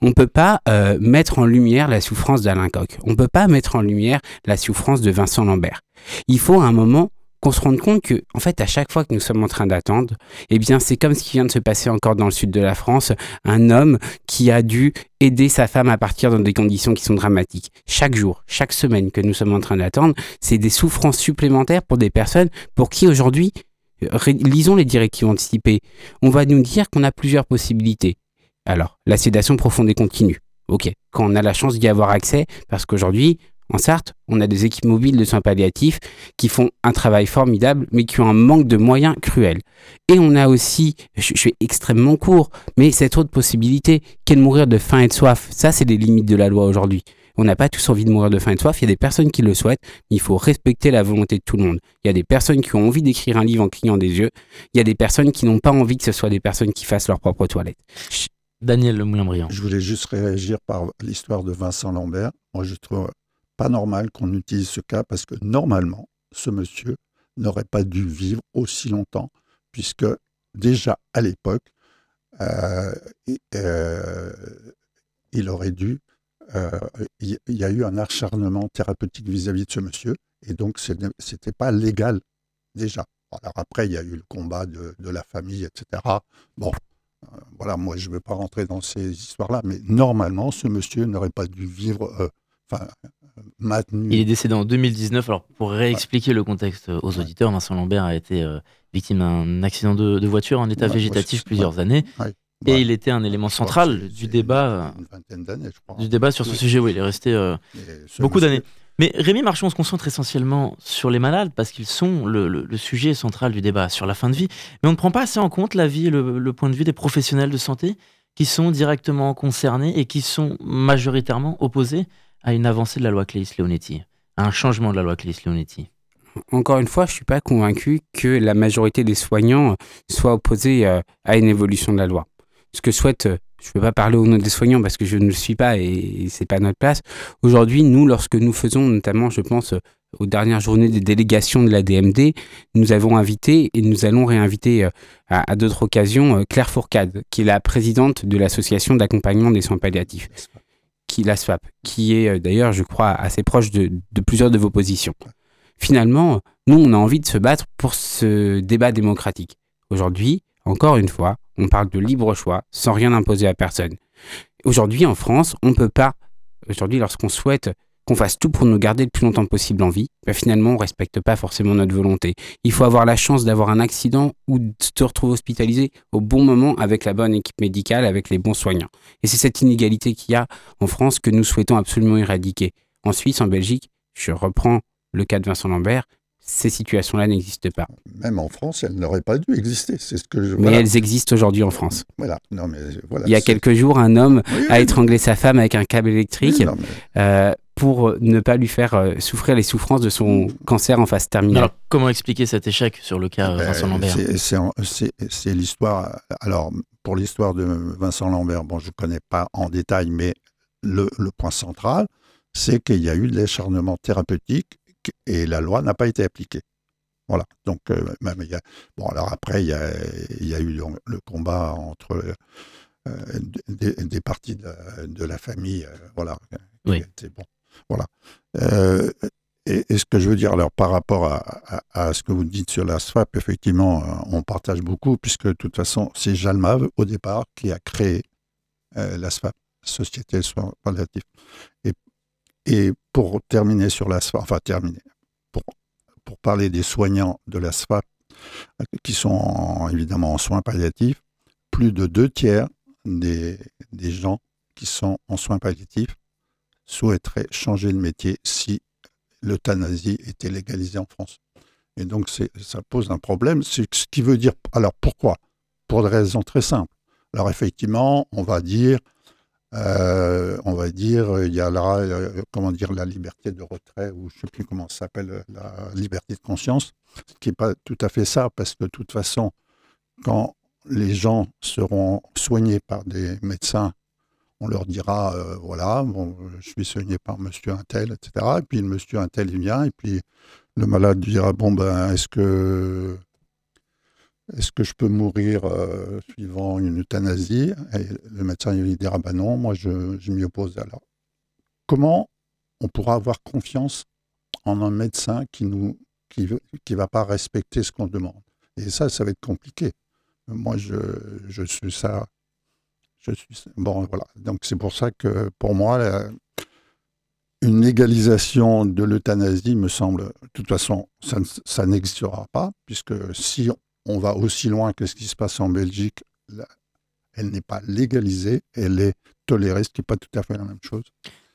On ne peut pas euh, mettre en lumière la souffrance d'Alain Coq. On ne peut pas mettre en lumière la souffrance de Vincent Lambert. Il faut à un moment qu'on se rende compte que, en fait, à chaque fois que nous sommes en train d'attendre, eh bien, c'est comme ce qui vient de se passer encore dans le sud de la France, un homme qui a dû aider sa femme à partir dans des conditions qui sont dramatiques. Chaque jour, chaque semaine que nous sommes en train d'attendre, c'est des souffrances supplémentaires pour des personnes pour qui aujourd'hui lisons les directives anticipées. On va nous dire qu'on a plusieurs possibilités. Alors, la sédation profonde et continue. Ok, quand on a la chance d'y avoir accès, parce qu'aujourd'hui, en Sarthe, on a des équipes mobiles de soins palliatifs qui font un travail formidable, mais qui ont un manque de moyens cruel. Et on a aussi, je, suis extrêmement court, mais cette autre possibilité qu'est de mourir de faim et de soif. Ça, c'est les limites de la loi aujourd'hui. On n'a pas tous envie de mourir de faim et de soif. Il y a des personnes qui le souhaitent, mais il faut respecter la volonté de tout le monde. Il y a des personnes qui ont envie d'écrire un livre en clignant des yeux. Il y a des personnes qui n'ont pas envie que ce soit des personnes qui fassent leur propre toilette. Daniel Le Moulin-Brillant. Je voulais juste réagir par l'histoire de Vincent Lambert. Moi, je trouve pas normal qu'on utilise ce cas parce que normalement, ce monsieur n'aurait pas dû vivre aussi longtemps, puisque déjà à l'époque, euh, euh, il aurait dû euh, il y, a eu un acharnement thérapeutique vis-à-vis de ce monsieur, et donc ce n'était pas légal déjà. Alors après, il y a eu le combat de, la famille, etc. Bon, euh, voilà, moi je ne veux pas rentrer dans ces histoires-là, mais normalement, ce monsieur n'aurait pas dû vivre euh, maintenu. Il est décédé en 2019. Alors, pour réexpliquer le contexte aux auditeurs, Vincent Lambert a été euh, victime d'un accident de, de voiture en état Ouais, végétatif ouais, plusieurs années. Et Ouais. il était un élément central du débat, euh, Une vingtaine d'années, je crois. du débat sur ce sujet. Oui, il est resté euh, beaucoup monsieur- d'années. Mais Rémi Marchand, on se concentre essentiellement sur les malades parce qu'ils sont le, le- le sujet central du débat sur la fin de vie. Mais on ne prend pas assez en compte la vie et le, le point de vue des professionnels de santé qui sont directement concernés et qui sont majoritairement opposés à une avancée de la loi Claes-Leonetti, à un changement de la loi Claes-Leonetti. Encore une fois, je suis pas convaincu que la majorité des soignants soient opposés euh, à une évolution de la loi. Ce que souhaite, euh, je ne peux pas parler au nom des soignants parce que je ne le suis pas et c'est pas notre place. Aujourd'hui, nous, lorsque nous faisons, notamment, je pense, euh, aux dernières journées des délégations de la DMD, nous avons invité et nous allons réinviter euh, à, à d'autres occasions Claire Fourcade, qui est la présidente de l'association d'accompagnement des soins palliatifs, qui la SWAP, qui est d'ailleurs, je crois, assez proche de, de plusieurs de vos positions. Finalement, nous, on a envie de se battre pour ce débat démocratique. Aujourd'hui, encore une fois, on parle de libre choix sans rien imposer à personne. Aujourd'hui, en France, on ne peut pas, aujourd'hui, lorsqu'on souhaite qu'on fasse tout pour nous garder le plus longtemps possible en vie, ben finalement, on ne respecte pas forcément notre volonté. Il faut avoir la chance d'avoir un accident ou de se retrouver hospitalisé au bon moment avec la bonne équipe médicale, avec les bons soignants. Et c'est cette inégalité qu'il y a en France que nous souhaitons absolument éradiquer. En Suisse, en Belgique, je reprends le cas de Vincent Lambert, ces situations-là n'existent pas. Même en France, elles n'auraient pas dû exister. C'est ce que je. Mais voilà. elles existent aujourd'hui en France. Voilà. Non, mais voilà. Il y a quelques jours, un homme Oui, a oui, étranglé sa femme avec un câble oui, électrique non, mais- euh, pour ne pas lui faire euh, souffrir les souffrances de son cancer en phase terminale. Alors, comment expliquer cet échec sur le cas euh, Vincent Lambert? c'est l'histoire. Alors, pour l'histoire de Vincent Lambert, bon, je ne connais pas en détail, mais le, le point central, c'est qu'il y a eu de l'acharnement thérapeutique et la loi n'a pas été appliquée. Voilà. Donc, euh, même il y a, bon, alors après, il y a, il y a eu donc le combat entre euh, des, des parties de la, de la famille, euh, voilà. Oui. était bon. Voilà. Et, et ce que je veux dire, alors par rapport à, à- à ce que vous dites sur la SFAP, effectivement, on partage beaucoup, puisque de toute façon, c'est Jalmav, au départ, qui a créé la SFAP, Société palliatifs. Et, et pour terminer sur la SFAP, enfin terminer, pour, pour parler des soignants de la SFAP, euh, qui sont en- évidemment en soins palliatifs, plus de deux tiers des, des gens qui sont en soins palliatifs souhaiteraient changer de métier si l'euthanasie était légalisée en France. Et donc, ça pose un problème. Ce qui veut dire. Alors, pourquoi? Pour des raisons très simples. Alors, effectivement, on va dire. Euh, on va dire, il y a là, euh, comment dire, la liberté de retrait, ou je ne sais plus comment ça s'appelle, la liberté de conscience, ce qui n'est pas tout à fait ça, parce que de toute façon, quand les gens seront soignés par des médecins on leur dira, euh, voilà, je suis soigné par monsieur Intel, etc. Et puis le monsieur Intel, il vient, et puis le malade dira, bon, ben, est-ce que, est-ce que je peux mourir euh, suivant une euthanasie? Et le médecin, lui dira, ben non, moi, je, m'y oppose. Alors, comment on pourra avoir confiance en un médecin qui nous qui, va pas respecter ce qu'on demande? Et ça, ça va être compliqué. Moi, je, suis ça. Je suis bon voilà. Donc c'est pour ça que pour moi une légalisation de l'euthanasie me semble de toute façon ça, ça n'existera pas puisque si on va aussi loin que ce qui se passe en Belgique là, elle n'est pas légalisée elle est tolérée ce qui n'est pas tout à fait la même chose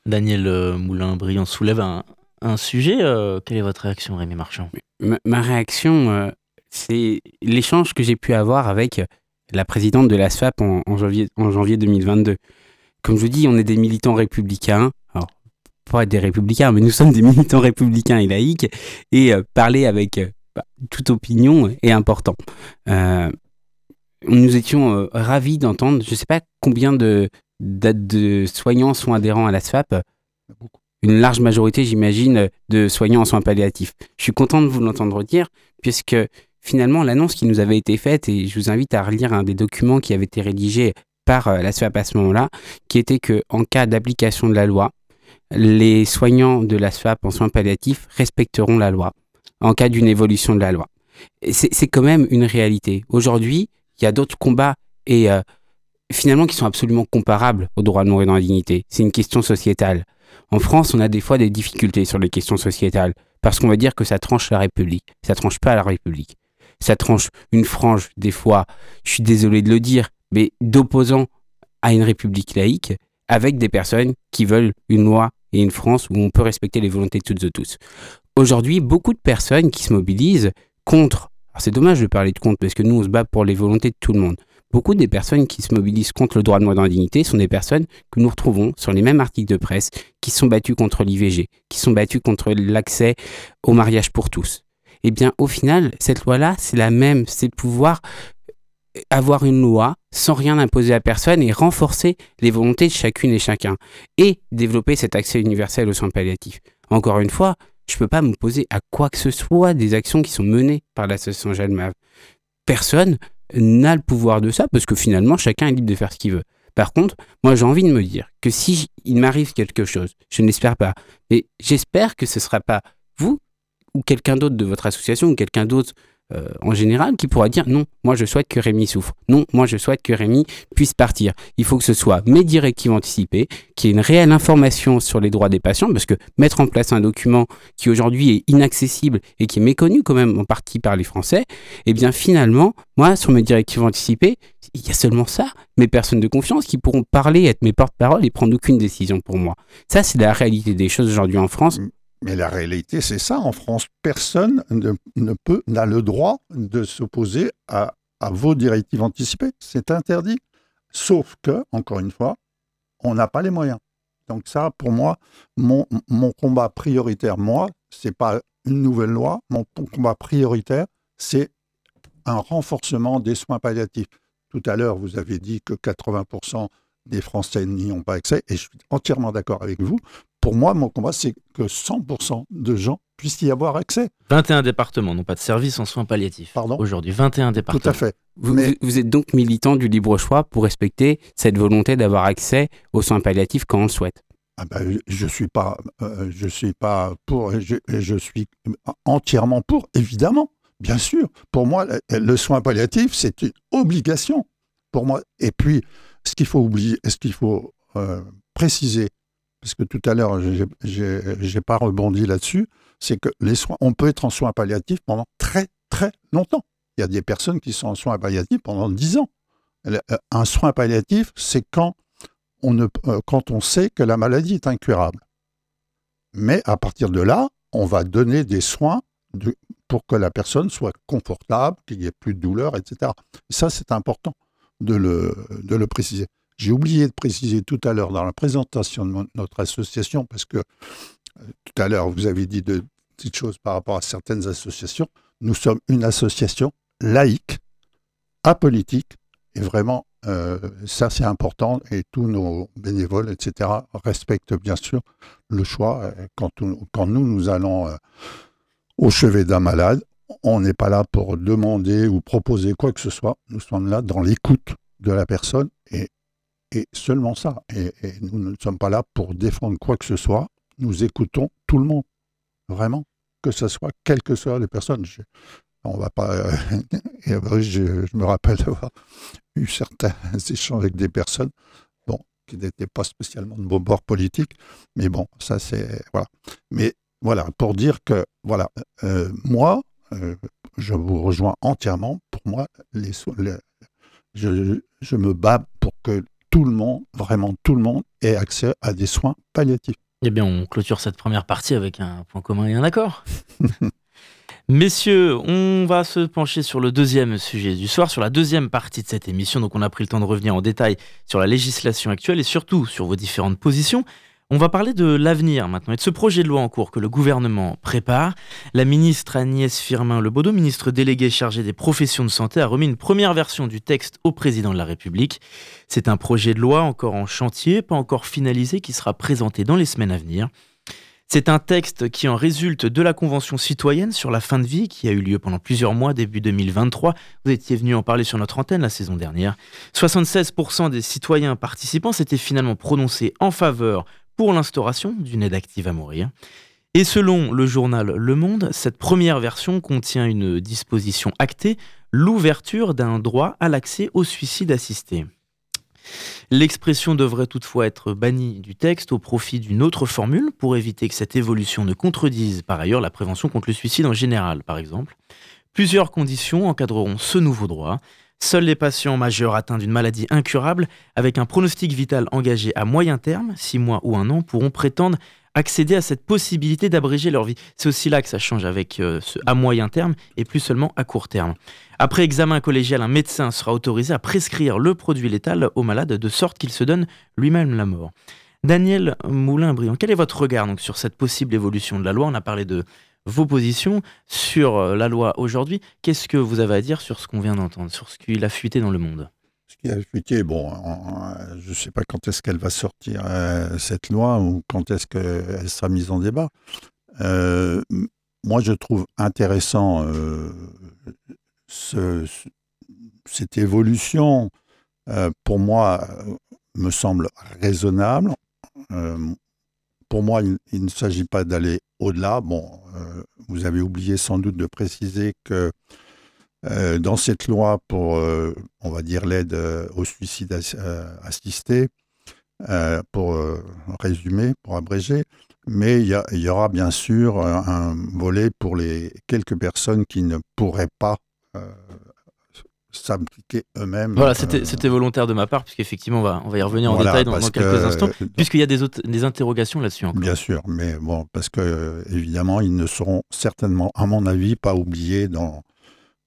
Daniel euh, Moulin-Briand soulève un, un sujet. euh, quelle est votre réaction, Rémi Marchand? Ma, ma réaction, euh, c'est l'échange que j'ai pu avoir avec la présidente de la SFAP en, en janvier, en janvier 2022. Comme je vous dis, on est des militants républicains. Alors, pas des républicains, mais nous sommes des militants républicains et laïcs. Et euh, parler avec euh, bah, toute opinion est important. Euh, nous étions euh, ravis d'entendre, je ne sais pas combien de, de, de soignants sont adhérents à la SFAP. beaucoup Une large majorité, j'imagine, de soignants en soins palliatifs. Je suis content de vous l'entendre dire, puisque finalement, l'annonce qui nous avait été faite, et je vous invite à relire un des documents qui avait été rédigé par euh, la SFAP à ce moment-là, qui était que en cas d'application de la loi, les soignants de la SFAP en soins palliatifs respecteront la loi en cas d'une évolution de la loi. C'est quand même une réalité. Aujourd'hui, il y a d'autres combats et euh, finalement qui sont absolument comparables au droit de mourir dans la dignité. C'est une question sociétale. En France, on a des fois des difficultés sur les questions sociétales, parce qu'on va dire que ça tranche la République. Ça tranche pas la République. Ça tranche une frange, des fois, je suis désolé de le dire, mais d'opposants à une République laïque, avec des personnes qui veulent une loi et une France où on peut respecter les volontés de toutes et tous. Aujourd'hui, beaucoup de personnes qui se mobilisent contre, alors c'est dommage de parler de contre parce que nous on se bat pour les volontés de tout le monde. Beaucoup des personnes qui se mobilisent contre le droit de mort dans la dignité sont des personnes que nous retrouvons sur les mêmes articles de presse qui sont battus contre l'IVG, qui sont battus contre l'accès au mariage pour tous. Eh bien, au final, cette loi-là, c'est la même, c'est de pouvoir avoir une loi sans rien imposer à personne et renforcer les volontés de chacune et chacun et développer cet accès universel aux soins palliatifs. Encore une fois, je peux pas m'opposer à quoi que ce soit des actions qui sont menées par l'association Jalmav. Personne n'a le pouvoir de ça parce que finalement chacun est libre de faire ce qu'il veut. Par contre, moi j'ai envie de me dire que si il m'arrive quelque chose, je n'espère pas, mais j'espère que ce ne sera pas vous ou quelqu'un d'autre de votre association ou quelqu'un d'autre euh, en général qui pourra dire non, moi je souhaite que Rémi souffre. Non, moi je souhaite que Rémi puisse partir. Il faut que ce soit mes directives anticipées, qu'il y ait une réelle information sur les droits des patients, parce que mettre en place un document qui aujourd'hui est inaccessible et qui est méconnu quand même en partie par les Français, eh bien finalement, moi sur mes directives anticipées, il y a seulement ça, mes personnes de confiance qui pourront parler, être mes porte-parole et prendre aucune décision pour moi. Ça, c'est la réalité des choses aujourd'hui en France. Mais la réalité, c'est ça. En France, personne n'a le droit de s'opposer à, vos directives anticipées. C'est interdit. Sauf que, encore une fois, on n'a pas les moyens. Donc ça, pour moi, mon, mon combat prioritaire, moi, c'est pas une nouvelle loi. Mon combat prioritaire, c'est un renforcement des soins palliatifs. Tout à l'heure, vous avez dit que 80% des Français n'y ont pas accès, et je suis entièrement d'accord avec vous pour moi, mon combat, c'est que 100% de gens puissent y avoir accès. 21 départements n'ont pas de service en soins palliatifs. Pardon Aujourd'hui, 21 départements. Tout à fait. Vous, vous, êtes donc militant du libre choix pour respecter cette volonté d'avoir accès aux soins palliatifs quand on le souhaite ah ben, je suis pas, euh, je suis pas pour, je, je, suis entièrement pour, évidemment, bien sûr. Pour moi, le, soin palliatif, c'est une obligation pour moi. Et puis, ce qu'il faut oublier, ce qu'il faut euh, préciser, parce que tout à l'heure, je n'ai pas rebondi là-dessus, c'est que les soins, on peut être en soins palliatifs pendant très, très longtemps. Il y a des personnes qui sont en soins palliatifs pendant 10 ans. Euh, un soin palliatif, c'est quand on, ne, euh, quand on sait que la maladie est incurable. Mais à partir de là, on va donner des soins pour que la personne soit confortable, qu'il n'y ait plus de douleur, etc. ça, c'est important de le, de le préciser. J'ai oublié de préciser tout à l'heure dans la présentation de notre association, parce que euh, tout à l'heure, vous avez dit de petites choses par rapport à certaines associations. Nous sommes une association laïque, apolitique, et vraiment, euh, ça c'est important, et tous nos bénévoles, etc., respectent bien sûr le choix. Euh, quand, nous, nous allons au chevet d'un malade, on n'est pas là pour demander ou proposer quoi que ce soit, nous sommes là dans l'écoute de la personne, et et seulement ça. Et, nous ne sommes pas là pour défendre quoi que ce soit. Nous écoutons tout le monde, vraiment, que ce soit quelles que soient les personnes. Je, on va pas. Euh, je, me rappelle avoir eu certains échanges avec des personnes, bon, qui n'étaient pas spécialement de mon bord politique, mais bon, ça c'est voilà. Mais voilà, pour dire que voilà, euh, moi, euh, je vous rejoins entièrement. Pour moi, les je, je, me bats pour que tout le monde, vraiment tout le monde, ait accès à des soins palliatifs. Eh bien, on clôture cette première partie avec un point commun et un accord. Messieurs, on va se pencher sur le deuxième sujet du soir, sur la deuxième partie de cette émission. Donc, on a pris le temps de revenir en détail sur la législation actuelle et surtout sur vos différentes positions. On va parler de l'avenir maintenant et de ce projet de loi en cours que le gouvernement prépare. La ministre Agnès Firmin-Lebaudot, ministre déléguée chargée des professions de santé, a remis une première version du texte au président de la République. C'est un projet de loi encore en chantier, pas encore finalisé, qui sera présenté dans les semaines à venir. C'est un texte qui en résulte de la Convention citoyenne sur la fin de vie qui a eu lieu pendant plusieurs mois, début 2023. Vous étiez venu en parler sur notre antenne la saison dernière. 76% des citoyens participants s'étaient finalement prononcés en faveur pour l'instauration d'une aide active à mourir. Et selon le journal Le Monde, cette première version contient une disposition actée, l'ouverture d'un droit à l'accès au suicide assisté. L'expression devrait toutefois être bannie du texte au profit d'une autre formule pour éviter que cette évolution ne contredise par ailleurs la prévention contre le suicide en général, par exemple. Plusieurs conditions encadreront ce nouveau droit. Seuls les patients majeurs atteints d'une maladie incurable avec un pronostic vital engagé à moyen terme, 6 mois ou un an, pourront prétendre accéder à cette possibilité d'abréger leur vie. C'est aussi là que ça change avec euh, ce à moyen terme et plus seulement à court terme. Après examen collégial, un médecin sera autorisé à prescrire le produit létal au malade de sorte qu'il se donne lui-même la mort. Daniel Moulin-Briand, quel est votre regard donc, sur cette possible évolution de la loi? On a parlé de vos positions sur euh, la loi aujourd'hui. Qu'est-ce que vous avez à dire sur ce qu'on vient d'entendre, sur ce qu'il a fuité dans le monde? Ce qui a fuité, bon, je ne sais pas quand est-ce qu'elle va sortir, euh, cette loi, ou quand est-ce qu'elle sera mise en débat. Euh, moi, je trouve intéressant ce, cette évolution. pour moi, me semble raisonnable. pour moi, il ne s'agit pas d'aller au-delà. Bon, euh, vous avez oublié sans doute de préciser que euh, dans cette loi pour, euh, on va dire, l'aide au suicide assisté, pour résumer, pour abréger, mais il y, aura bien sûr un volet pour les quelques personnes qui ne pourraient pas s'impliquer eux-mêmes. Voilà, euh, c'était volontaire de ma part, puisqu'effectivement, on va, on va y revenir en détail dans, quelques instants, puisqu'il y a des, des interrogations là-dessus encore. Bien sûr, mais bon, parce que évidemment, ils ne seront certainement, à mon avis, pas oubliés dans,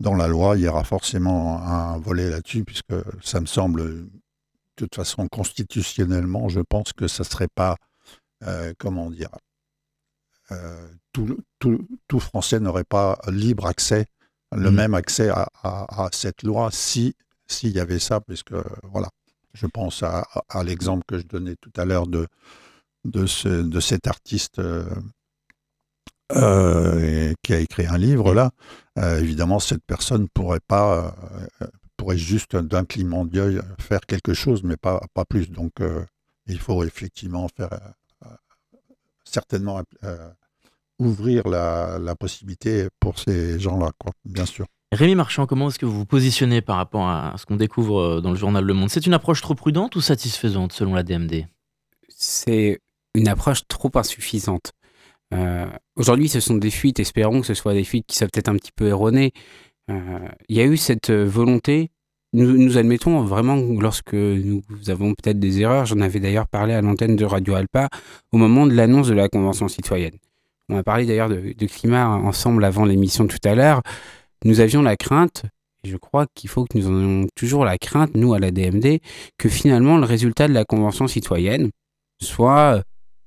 dans la loi. Il y aura forcément un volet là-dessus, puisque ça me semble, de toute façon, constitutionnellement, je pense que ça ne serait pas, euh, comment dire, euh, tout, tout, tout, Français n'aurait pas libre accès le mm. même accès à, cette loi si s'il y avait ça, puisque voilà, je pense à, l'exemple que je donnais tout à l'heure de, de, ce, de cet artiste euh, euh, qui a écrit un livre là. Euh, évidemment, cette personne pourrait pas pourrait juste d'un clignement d'œil faire quelque chose, mais pas, pas plus. Donc, il faut effectivement faire certainement ouvrir la, possibilité pour ces gens-là, quoi, bien sûr. Rémi Marchand, comment est-ce que vous vous positionnez par rapport à ce qu'on découvre euh, dans le journal Le Monde? C'est une approche trop prudente ou satisfaisante selon la DMD C'est une approche trop insuffisante. Euh, aujourd'hui, ce sont des fuites, espérons que ce soit des fuites qui soient peut-être un petit peu erronées. Euh, il y a eu cette volonté, nous, nous, admettons vraiment lorsque nous avons peut-être des erreurs, j'en avais d'ailleurs parlé à l'antenne de Radio Alpa au moment de l'annonce de la Convention citoyenne. On a parlé d'ailleurs de, climat ensemble avant l'émission tout à l'heure. Nous avions la crainte, et je crois qu'il faut que nous en ayons toujours la crainte, nous à la DMD, que finalement le résultat de la Convention citoyenne soit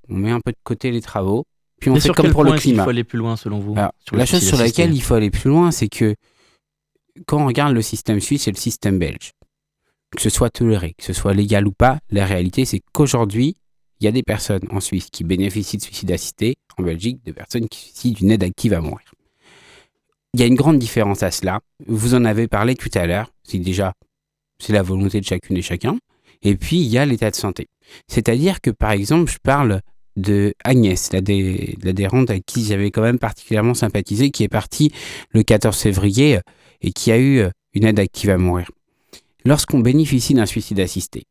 on met un peu de côté les travaux, puis on fait comme pour le climat. Il faut aller plus loin selon vous La chose sur laquelle il faut aller plus loin, c'est que quand on regarde le système suisse et le système belge, que ce soit toléré, que ce soit légal ou pas, la réalité c'est qu'aujourd'hui, il y a des personnes en Suisse qui bénéficient de suicide assisté, en Belgique, de personnes qui bénéficient d'une aide active à mourir. Il y a une grande différence à cela. Vous en avez parlé tout à l'heure. C'est déjà, c'est la volonté de chacune et chacun. Et puis, il y a l'état de santé. C'est-à-dire que, par exemple, je parle de Agnès, l'adhérente à qui j'avais quand même particulièrement sympathisé, qui est partie le 14 février et qui a eu une aide active à mourir. Lorsqu'on bénéficie d'un suicide assisté,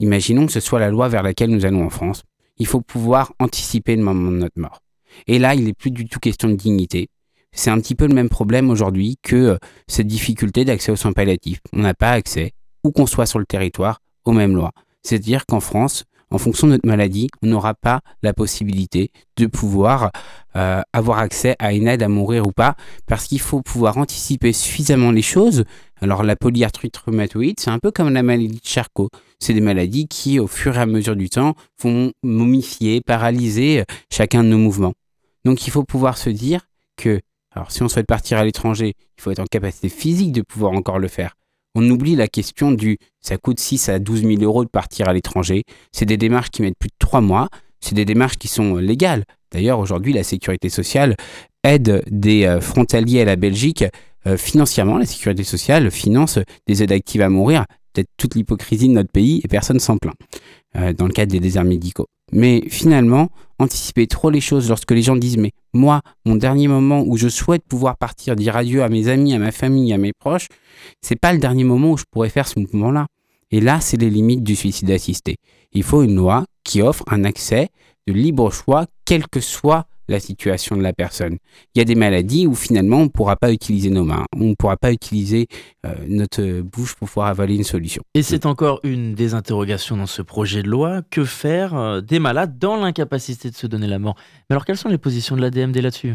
Imaginons que ce soit la loi vers laquelle nous allons en France. Il faut pouvoir anticiper le moment de notre mort. Et là, il n'est plus du tout question de dignité. C'est un petit peu le même problème aujourd'hui que euh, cette difficulté d'accès aux soins palliatifs. On n'a pas accès, où qu'on soit sur le territoire, aux mêmes lois. C'est-à-dire qu'en France, en fonction de notre maladie, on n'aura pas la possibilité de pouvoir euh, avoir accès à une aide à mourir ou pas, parce qu'il faut pouvoir anticiper suffisamment les choses. Alors la polyarthrite rhumatoïde, c'est un peu comme la maladie de Charcot. C'est des maladies qui, au fur et à mesure du temps, vont momifier, paralyser euh, chacun de nos mouvements. Donc il faut pouvoir se dire que, alors si on souhaite partir à l'étranger, il faut être en capacité physique de pouvoir encore le faire on oublie la question du ça coûte 6 à 12 000 euros de partir à l'étranger. C'est des démarches qui mettent plus de 3 mois. C'est des démarches qui sont légales. D'ailleurs, aujourd'hui, la sécurité sociale aide des euh, frontaliers à la Belgique euh, financièrement. La sécurité sociale finance des aides actives à mourir. Peut-être toute l'hypocrisie de notre pays et personne s'en plaint euh, dans le cadre des déserts médicaux. Mais finalement, anticiper trop les choses lorsque les gens disent mais moi, mon dernier moment où je souhaite pouvoir partir, dire adieu à mes amis, à ma famille, à mes proches, c'est pas le dernier moment où je pourrais faire ce mouvement-là. Et là, c'est les limites du suicide assisté. Il faut une loi qui offre un accès de libre choix, quelle que soit la situation de la personne. Il y a des maladies où finalement on ne pourra pas utiliser nos mains, on ne pourra pas utiliser euh, notre bouche pour pouvoir avaler une solution. Et c'est encore une des interrogations dans ce projet de loi. Que faire euh, des malades dans l'incapacité de se donner la mort? Mais alors quelles sont les positions de la DMD là-dessus?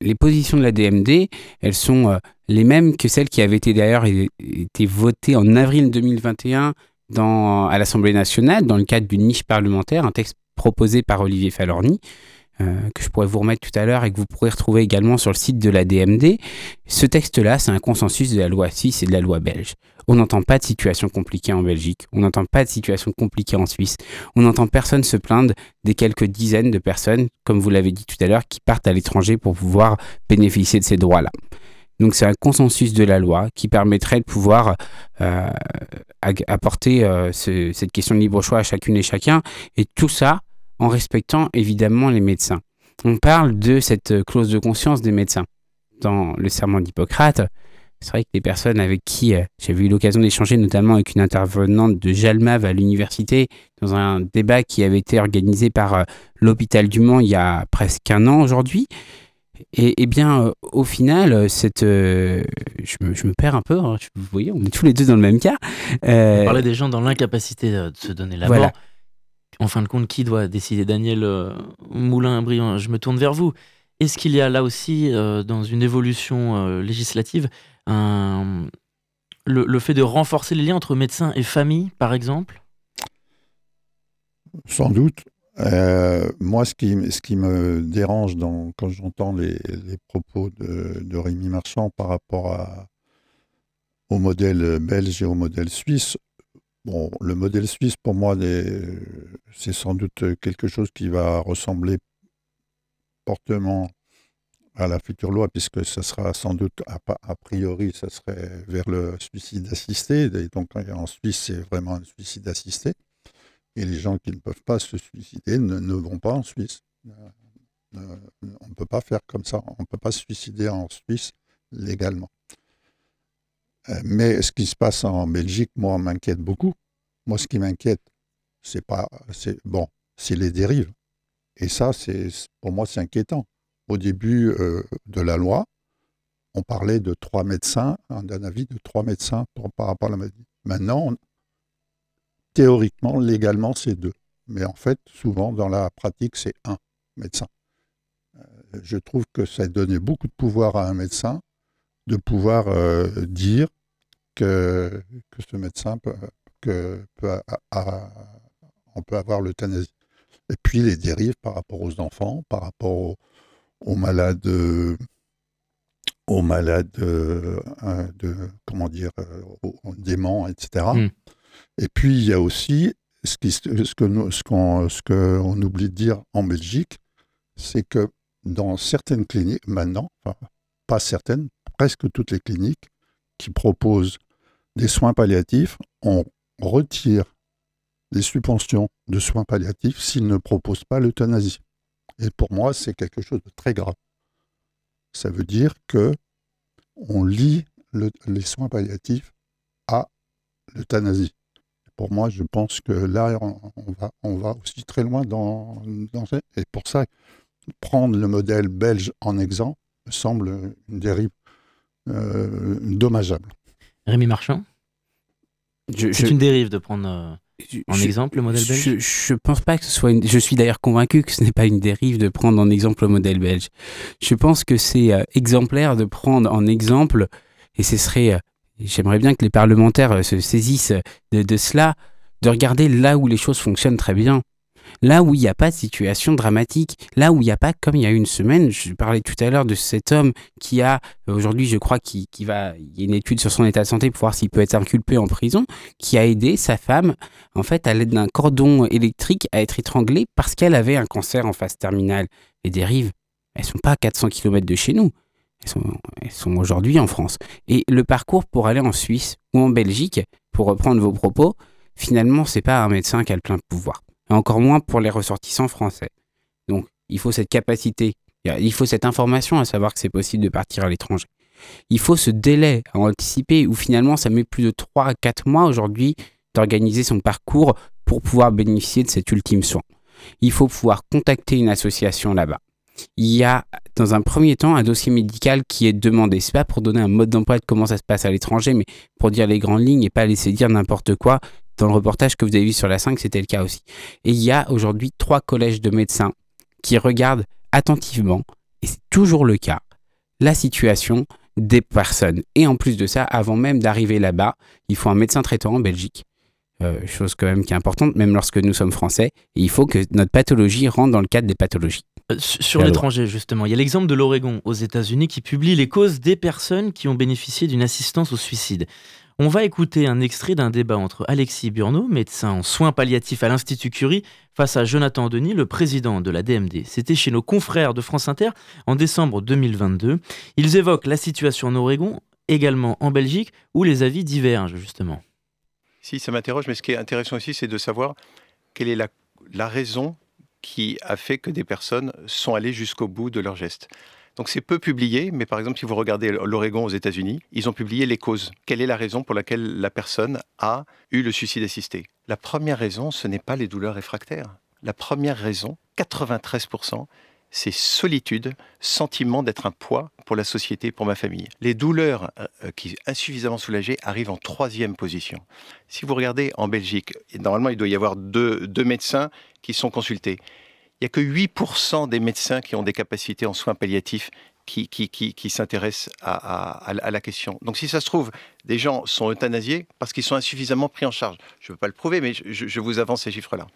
Les positions de la DMD, elles sont euh, les mêmes que celles qui avaient été d'ailleurs été votées en avril 2021 dans, à l'Assemblée nationale dans le cadre d'une niche parlementaire, un texte proposé par Olivier Falorni. Euh, que je pourrais vous remettre tout à l'heure et que vous pourrez retrouver également sur le site de la DMD. Ce texte-là, c'est un consensus de la loi suisse et de la loi belge. On n'entend pas de situation compliquée en Belgique, on n'entend pas de situation compliquée en Suisse, on n'entend personne se plaindre des quelques dizaines de personnes, comme vous l'avez dit tout à l'heure, qui partent à l'étranger pour pouvoir bénéficier de ces droits-là. Donc c'est un consensus de la loi qui permettrait de pouvoir euh, apporter euh, cette question de libre choix à chacune et chacun, et tout ça en respectant évidemment les médecins. On parle de cette clause de conscience des médecins. Dans le serment d'Hippocrate, c'est vrai que les personnes avec qui euh, j'avais eu l'occasion d'échanger, notamment avec une intervenante de Jalmav à l'université, dans un débat qui avait été organisé par euh, l'hôpital du Mans il y a presque un an aujourd'hui, et, eh bien, euh, au final, cette, je, me, perds un peu. Hein, vous voyez, on est tous les deux dans le même cas. On parlait des gens dans l'incapacité de se donner la mort en fin de compte, qui doit décider? Daniel euh, Moulin-Briand, je me tourne vers vous. Est-ce qu'il y a là aussi, euh, dans une évolution euh, législative, le, fait de renforcer les liens entre médecins et famille, par exemple? Sans doute. moi, ce qui, me dérange quand j'entends les, propos de, Rémi Marchand par rapport au modèle belge et au modèle suisse, Bon, le modèle suisse, pour moi, c'est sans doute quelque chose qui va ressembler fortement à la future loi, puisque ça sera sans doute, a, priori, ça serait vers le suicide assisté. Donc, en Suisse, c'est vraiment un suicide assisté. Et les gens qui ne peuvent pas se suicider ne, vont pas en Suisse. on ne peut pas faire comme ça. On ne peut pas se suicider en Suisse légalement. Euh, mais ce qui se passe en Belgique, moi, m'inquiète beaucoup. Moi, ce qui m'inquiète, c'est pas, c'est bon, c'est les dérives. Et ça, c'est pour moi, c'est inquiétant. Au début euh, de la loi, on parlait de trois médecins, d'un avis de trois médecins par rapport à la maladie. Maintenant, théoriquement, légalement, c'est deux. Mais en fait, souvent, dans la pratique, c'est un médecin. Euh, je trouve que ça donnait beaucoup de pouvoir à un médecin de pouvoir dire que, que ce médecin peut, que peut, on peut avoir l'euthanasie. Et puis les dérives par rapport aux enfants, par rapport aux, malades, aux malades euh, de, comment dire, euh, aux déments, etc. Hmm. Et puis il y a aussi ce, qui, ce que ce qu'on ce qu'on oublie de dire en Belgique, c'est que dans certaines cliniques maintenant, pas certaines, presque toutes les cliniques qui proposent des soins palliatifs, on retire les subventions de soins palliatifs s'ils ne proposent pas l'euthanasie. Et pour moi, c'est quelque chose de très grave. Ça veut dire que on lie les soins palliatifs à l'euthanasie. Pour moi, je pense que là, on, va, aussi très loin dans, dans Et pour ça, prendre le modèle belge en exemple me semble une dérive euh, dommageable. Rémi Marchand C'est une dérive de prendre euh, en exemple le modèle belge je, je, pense pas que ce soit une... Je suis d'ailleurs convaincu que ce n'est pas une dérive de prendre en exemple le modèle belge. Je pense que c'est euh, exemplaire de prendre en exemple, et ce serait... J'aimerais bien que les parlementaires se saisissent de, de cela, de regarder là où les choses fonctionnent très bien. Là où il n'y a pas de situation dramatique, là où il n'y a pas, comme il y a une semaine, je parlais tout à l'heure de cet homme qui a, aujourd'hui je crois qu'il va, il y a une étude sur son état de santé pour voir s'il peut être inculpé en prison, qui a aidé sa femme, en fait, à l'aide d'un cordon électrique à être étranglée parce qu'elle avait un cancer en phase terminale. Les dérives, elles sont pas à 400 km de chez nous. Elles sont, sont aujourd'hui en France. Et le parcours pour aller en Suisse ou en Belgique, pour reprendre vos propos, finalement, c'est pas un médecin qui a le plein pouvoir et encore moins pour les ressortissants français. Donc, il faut cette capacité, il faut cette information à savoir que c'est possible de partir à l'étranger. Il faut ce délai à anticiper où finalement ça met plus de 3 à 4 mois aujourd'hui d'organiser son parcours pour pouvoir bénéficier de cet ultime soin. Il faut pouvoir contacter une association là-bas. Il y a dans un premier temps un dossier médical qui est demandé. C'est pas pour donner un mode d'emploi de comment ça se passe à l'étranger, mais pour dire les grandes lignes et pas laisser dire n'importe quoi. Dans le reportage que vous avez vu sur la 5, c'était le cas aussi. Et il y a aujourd'hui trois collèges de médecins qui regardent attentivement, et c'est toujours le cas, la situation des personnes. Et en plus de ça, avant même d'arriver là-bas, il faut un médecin traitant en Belgique. Euh, chose quand même qui est importante, même lorsque nous sommes français. Et il faut que notre pathologie rentre dans le cadre des pathologies. Euh, sur l'étranger, justement, il y a l'exemple de l'Oregon aux États-Unis qui publie les causes des personnes qui ont bénéficié d'une assistance au suicide. On va écouter un extrait d'un débat entre Alexis Burneau, médecin en soins palliatifs à l'Institut Curie, face à Jonathan Denis, le président de la DMD. C'était chez nos confrères de France Inter en décembre 2022. Ils évoquent la situation en Oregon, également en Belgique, où les avis divergent, justement. Si, ça m'interroge, mais ce qui est intéressant aussi, c'est de savoir quelle est la, la raison qui a fait que des personnes sont allées jusqu'au bout de leur geste. Donc c'est peu publié, mais par exemple, si vous regardez l'Oregon aux États-Unis, ils ont publié les causes. Quelle est la raison pour laquelle la personne a eu le suicide assisté? La première raison, ce n'est pas les douleurs réfractaires. La première raison, 93%, c'est solitude, sentiment d'être un poids pour la société, pour ma famille. Les douleurs euh, qui sont insuffisamment soulagées arrivent en troisième position. Si vous regardez en Belgique, normalement il doit y avoir deux médecins qui sont consultés il n'y a que 8% des médecins qui ont des capacités en soins palliatifs qui, s'intéressent à, la question. Donc si ça se trouve, des gens sont euthanasiés parce qu'ils sont insuffisamment pris en charge. Je ne veux pas le prouver, mais je vous avance ces chiffres-là.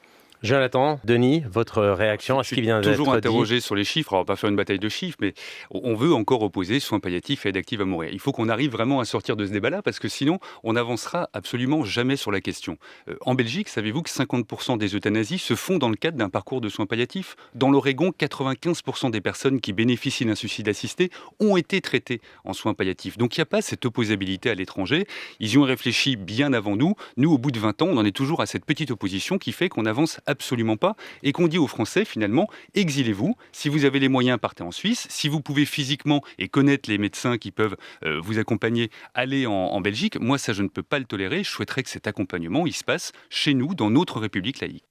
Jonathan, Denis, votre réaction à ce qui vient d'être dit Toujours interrogé sur les chiffres. On va pas faire une bataille de chiffres, mais on veut encore opposer soins palliatifs et aide active à mourir. Il faut qu'on arrive vraiment à sortir de ce débat-là, parce que sinon, on n'avancera absolument jamais sur la question. Euh, en Belgique, savez-vous que 50% des euthanasies se font dans le cadre d'un parcours de soins palliatifs? Dans l'Oregon, 95% des personnes qui bénéficient d'un suicide assisté ont été traitées en soins palliatifs. Donc il n'y a pas cette opposabilité à l'étranger. Ils y ont réfléchi bien avant nous. Nous, au bout de 20 ans, on en est toujours à cette petite opposition qui fait qu'on avance absolument pas, et qu'on dit aux Français finalement, exilez-vous, si vous avez les moyens, partez en Suisse, si vous pouvez physiquement et connaître les médecins qui peuvent euh, vous accompagner, allez en, Belgique. Moi, ça, je ne peux pas le tolérer. Je souhaiterais que cet accompagnement, il se passe chez nous, dans notre République laïque.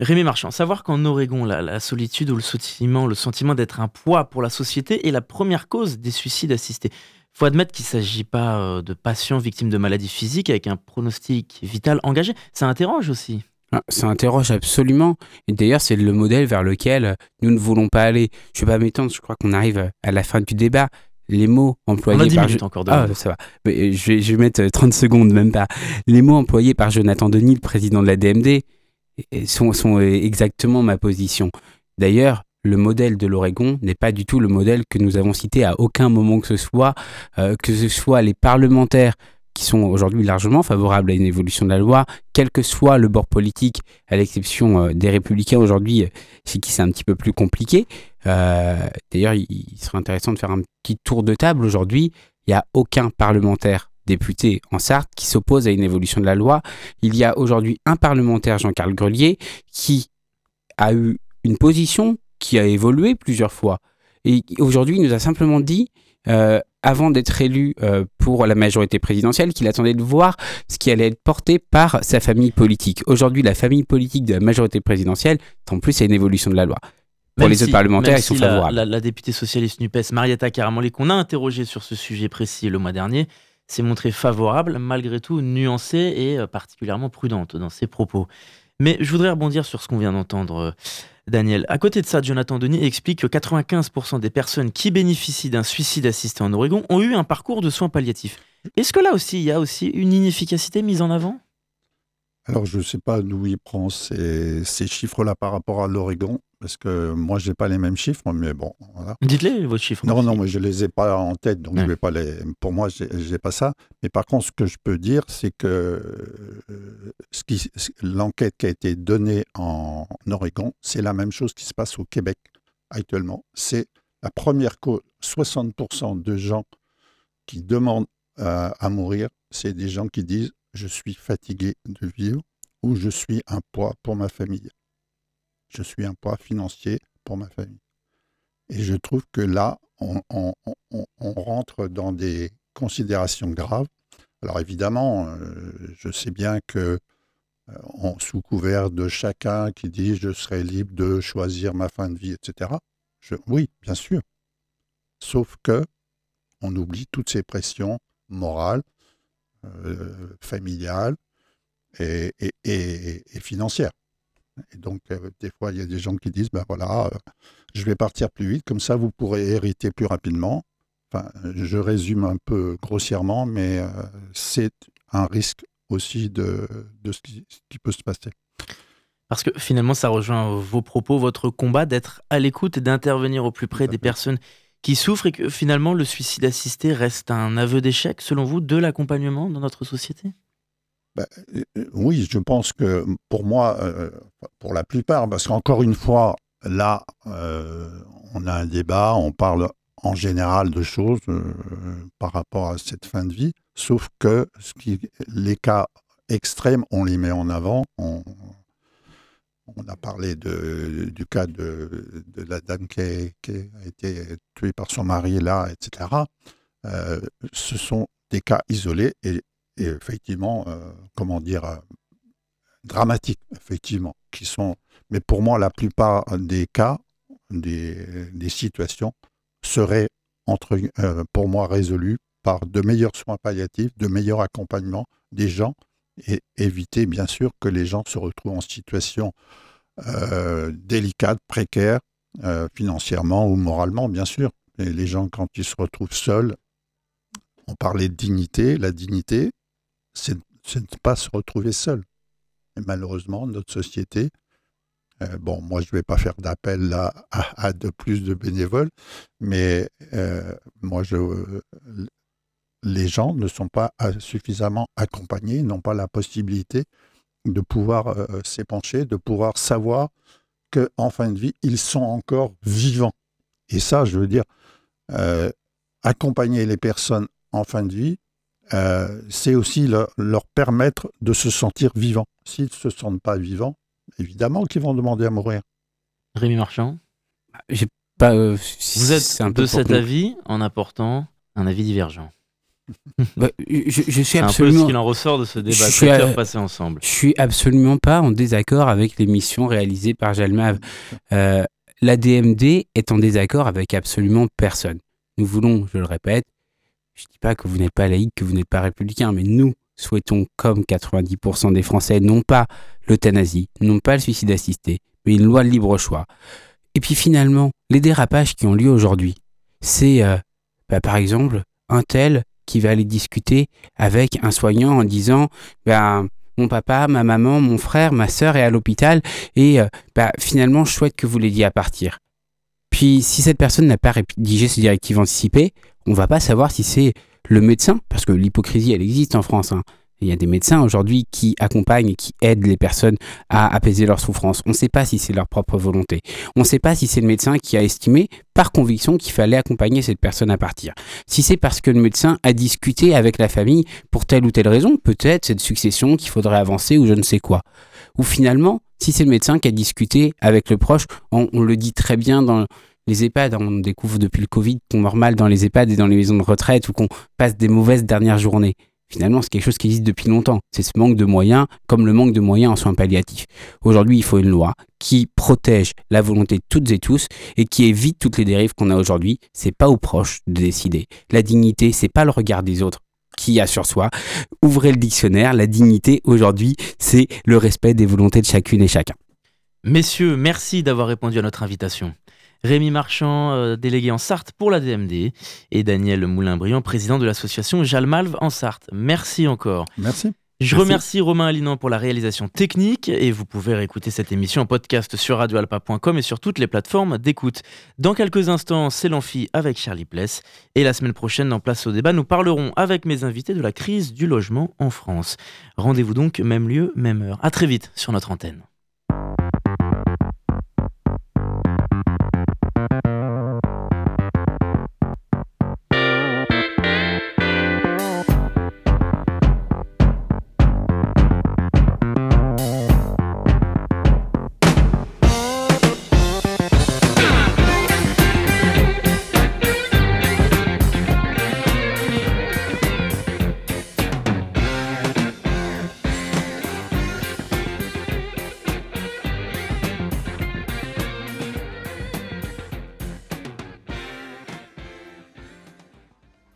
Rémi Marchand, savoir qu'en Oregon, la, la, solitude ou le sentiment, le sentiment d'être un poids pour la société est la première cause des suicides assistés. Faut admettre qu'il ne s'agit pas euh, de patients victimes de maladies physiques avec un pronostic vital engagé. Ça interroge aussi. Ah, ça interroge absolument. Et d'ailleurs, c'est le modèle vers lequel nous ne voulons pas aller. Je ne vais pas m'étendre, je crois qu'on arrive à la fin du débat. Les mots employés On a 10 par. Minutes encore ah, ça va. Mais je, vais, je vais mettre 30 secondes, même pas. Les mots employés par Jonathan Denis, le président de la DMD, sont, sont exactement ma position. D'ailleurs, le modèle de l'Oregon n'est pas du tout le modèle que nous avons cité à aucun moment que ce soit, euh, que ce soit les parlementaires qui sont aujourd'hui largement favorables à une évolution de la loi, quel que soit le bord politique, à l'exception euh, des républicains aujourd'hui, euh, chez qui c'est un petit peu plus compliqué. Euh, d'ailleurs, il, serait intéressant de faire un petit tour de table aujourd'hui. Il n'y a aucun parlementaire député en Sarthe qui s'oppose à une évolution de la loi. Il y a aujourd'hui un parlementaire, Jean-Carl Grelier, qui a eu une position qui a évolué plusieurs fois. Et aujourd'hui, il nous a simplement dit avant d'être élu euh, pour la majorité présidentielle qu'il attendait de voir ce qui allait être porté par sa famille politique. Aujourd'hui, la famille politique de la majorité présidentielle, en plus, c'est une évolution de la loi. Pour les autres parlementaires, ils sont favorables. La, députée socialiste NUPES, Marietta Caramoli, qu'on a interrogée sur ce sujet précis le mois dernier, s'est montrée favorable, malgré tout nuancée et euh, particulièrement prudente dans ses propos. Mais je voudrais rebondir sur ce qu'on vient d'entendre. Euh, Daniel. À côté de ça, Jonathan Denis explique que 95% des personnes qui bénéficient d'un suicide assisté en Oregon ont eu un parcours de soins palliatifs. Est-ce que là aussi, il y a aussi une inefficacité mise en avant? Alors, je ne sais pas d'où il prend ces, ces chiffres-là par rapport à l'Oregon parce que moi, je n'ai pas les mêmes chiffres, mais bon. Voilà. Dites-les, vos chiffres. Non, non, mais je ne les ai pas en tête, donc je vais pas les. Pour moi, je n'ai pas ça. Mais par contre, ce que je peux dire, c'est que euh, ce qui, l'enquête qui a été donnée en Oregon, c'est la même chose qui se passe au Québec actuellement. C'est la première cause. 60% de gens qui demandent à, à mourir, c'est des gens qui disent je suis fatigué de vivre ou je suis un poids pour ma famille je suis un poids financier pour ma famille. Et je trouve que là, on, rentre dans des considérations graves Alors évidemment, euh, je sais bien que euh, sous couvert de chacun qui dit je serai libre de choisir ma fin de vie, etc. oui, bien sûr. Sauf que on oublie toutes ces pressions morales, euh, familiales et, financières. Et donc, des fois, il y a des gens qui disent, ben voilà, je vais partir plus vite, comme ça, vous pourrez hériter plus rapidement. Enfin, je résume un peu grossièrement, mais euh, c'est un risque aussi de, ce, qui, peut se passer. Parce que finalement, ça rejoint vos propos, votre combat d'être à l'écoute et d'intervenir au plus près des personnes qui souffrent et que finalement le suicide assisté reste un aveu d'échec, selon vous, de l'accompagnement dans notre société? Ben, euh, Oui, je pense que pour moi, euh, pour la plupart, parce qu'encore une fois, là, on a un débat, on parle en général de choses euh, par rapport à cette fin de vie, sauf que les cas extrêmes, on les met en avant. On, a parlé du cas de, la dame qui a, été tuée par son mari là, etc. Euh, ce sont des cas isolés et, effectivement, euh, comment dire, dramatiques, effectivement, qui sont. Mais pour moi, la plupart des cas, des, situations, serait, entre, euh, pour moi, résolu par de meilleurs soins palliatifs, de meilleurs accompagnements des gens et éviter, bien sûr, que les gens se retrouvent en situation euh, délicate, précaire, euh, financièrement ou moralement, bien sûr. Et les gens, quand ils se retrouvent seuls, on parlait de dignité. La dignité, c'est de ne pas se retrouver seul. Et malheureusement, notre société euh, bon, moi, je ne vais pas faire d'appel à, de plus de bénévoles, mais euh, moi, je, les gens ne sont pas suffisamment accompagnés, n'ont pas la possibilité de pouvoir euh, s'épancher, de pouvoir savoir qu'en fin de vie, ils sont encore vivants. Et ça, je veux dire, accompagner les personnes en fin de vie, c'est aussi leur permettre de se sentir vivants. S'ils ne se sentent pas vivants, évidemment qu'ils vont demander à mourir. Rémi Marchand J'ai pas. Euh, Vous êtes un de cet avis en apportant un avis divergent. Bah, je, je, suis absolument. un peu ce qu'il en ressort de ce débat je passé ensemble. Je suis absolument pas en désaccord avec l'émission réalisée par Jalmav. Euh, la DMD est en désaccord avec absolument personne. Nous voulons, je le répète, je ne dis pas que vous n'êtes pas laïque, que vous n'êtes pas républicain, mais nous, souhaitons, comme 90% des Français, non pas l'euthanasie, non pas le suicide assisté, mais une loi de libre choix. Et puis finalement, les dérapages qui ont lieu aujourd'hui, c'est euh, bah, par exemple un tel qui va aller discuter avec un soignant en disant ben, mon papa, ma maman, mon frère, ma sœur est à l'hôpital et euh, bah, finalement je souhaite que vous l'aidiez à partir. Puis si cette personne n'a pas rédigé ses directives anticipées, on va pas savoir si c'est le médecin, parce que l'hypocrisie, elle existe en France. Hein. Il y a des médecins aujourd'hui qui accompagnent qui aident les personnes à apaiser leur souffrance. On ne sait pas si c'est leur propre volonté. On ne sait pas si c'est le médecin qui a estimé par conviction qu'il fallait accompagner cette personne à partir. Si c'est parce que le médecin a discuté avec la famille pour telle ou telle raison, peut-être cette succession qu'il faudrait avancer ou je ne sais quoi. Ou finalement, si c'est le médecin qui a discuté avec le proche, on le dit très bien dans les EHPAD, on découvre depuis le Covid qu'on meurt mal dans les EHPAD et dans les maisons de retraite ou qu'on passe des mauvaises dernières journées. Finalement, c'est quelque chose qui existe depuis longtemps. C'est ce manque de moyens, comme le manque de moyens en soins palliatifs. Aujourd'hui, il faut une loi qui protège la volonté de toutes et tous et qui évite toutes les dérives qu'on a aujourd'hui. C'est pas aux proches de décider. La dignité, c'est pas le regard des autres qui a sur soi. Ouvrez le dictionnaire. La dignité, aujourd'hui, c'est le respect des volontés de chacune et chacun. Messieurs, merci d'avoir répondu à notre invitation. Rémi Marchand, euh, délégué en Sarthe pour la DMD, et Daniel Moulin-Briand, président de l'association Jalmalve en Sarthe. Merci encore. Merci. Je remercie Romain Alinan pour la réalisation technique et vous pouvez réécouter cette émission en podcast sur radioalpa.com et sur toutes les plateformes d'écoute. Dans quelques instants, c'est l'amphi avec Charlie Pless et la semaine prochaine, en place au débat, nous parlerons avec mes invités de la crise du logement en France. Rendez-vous donc même lieu, même heure. À très vite sur notre antenne.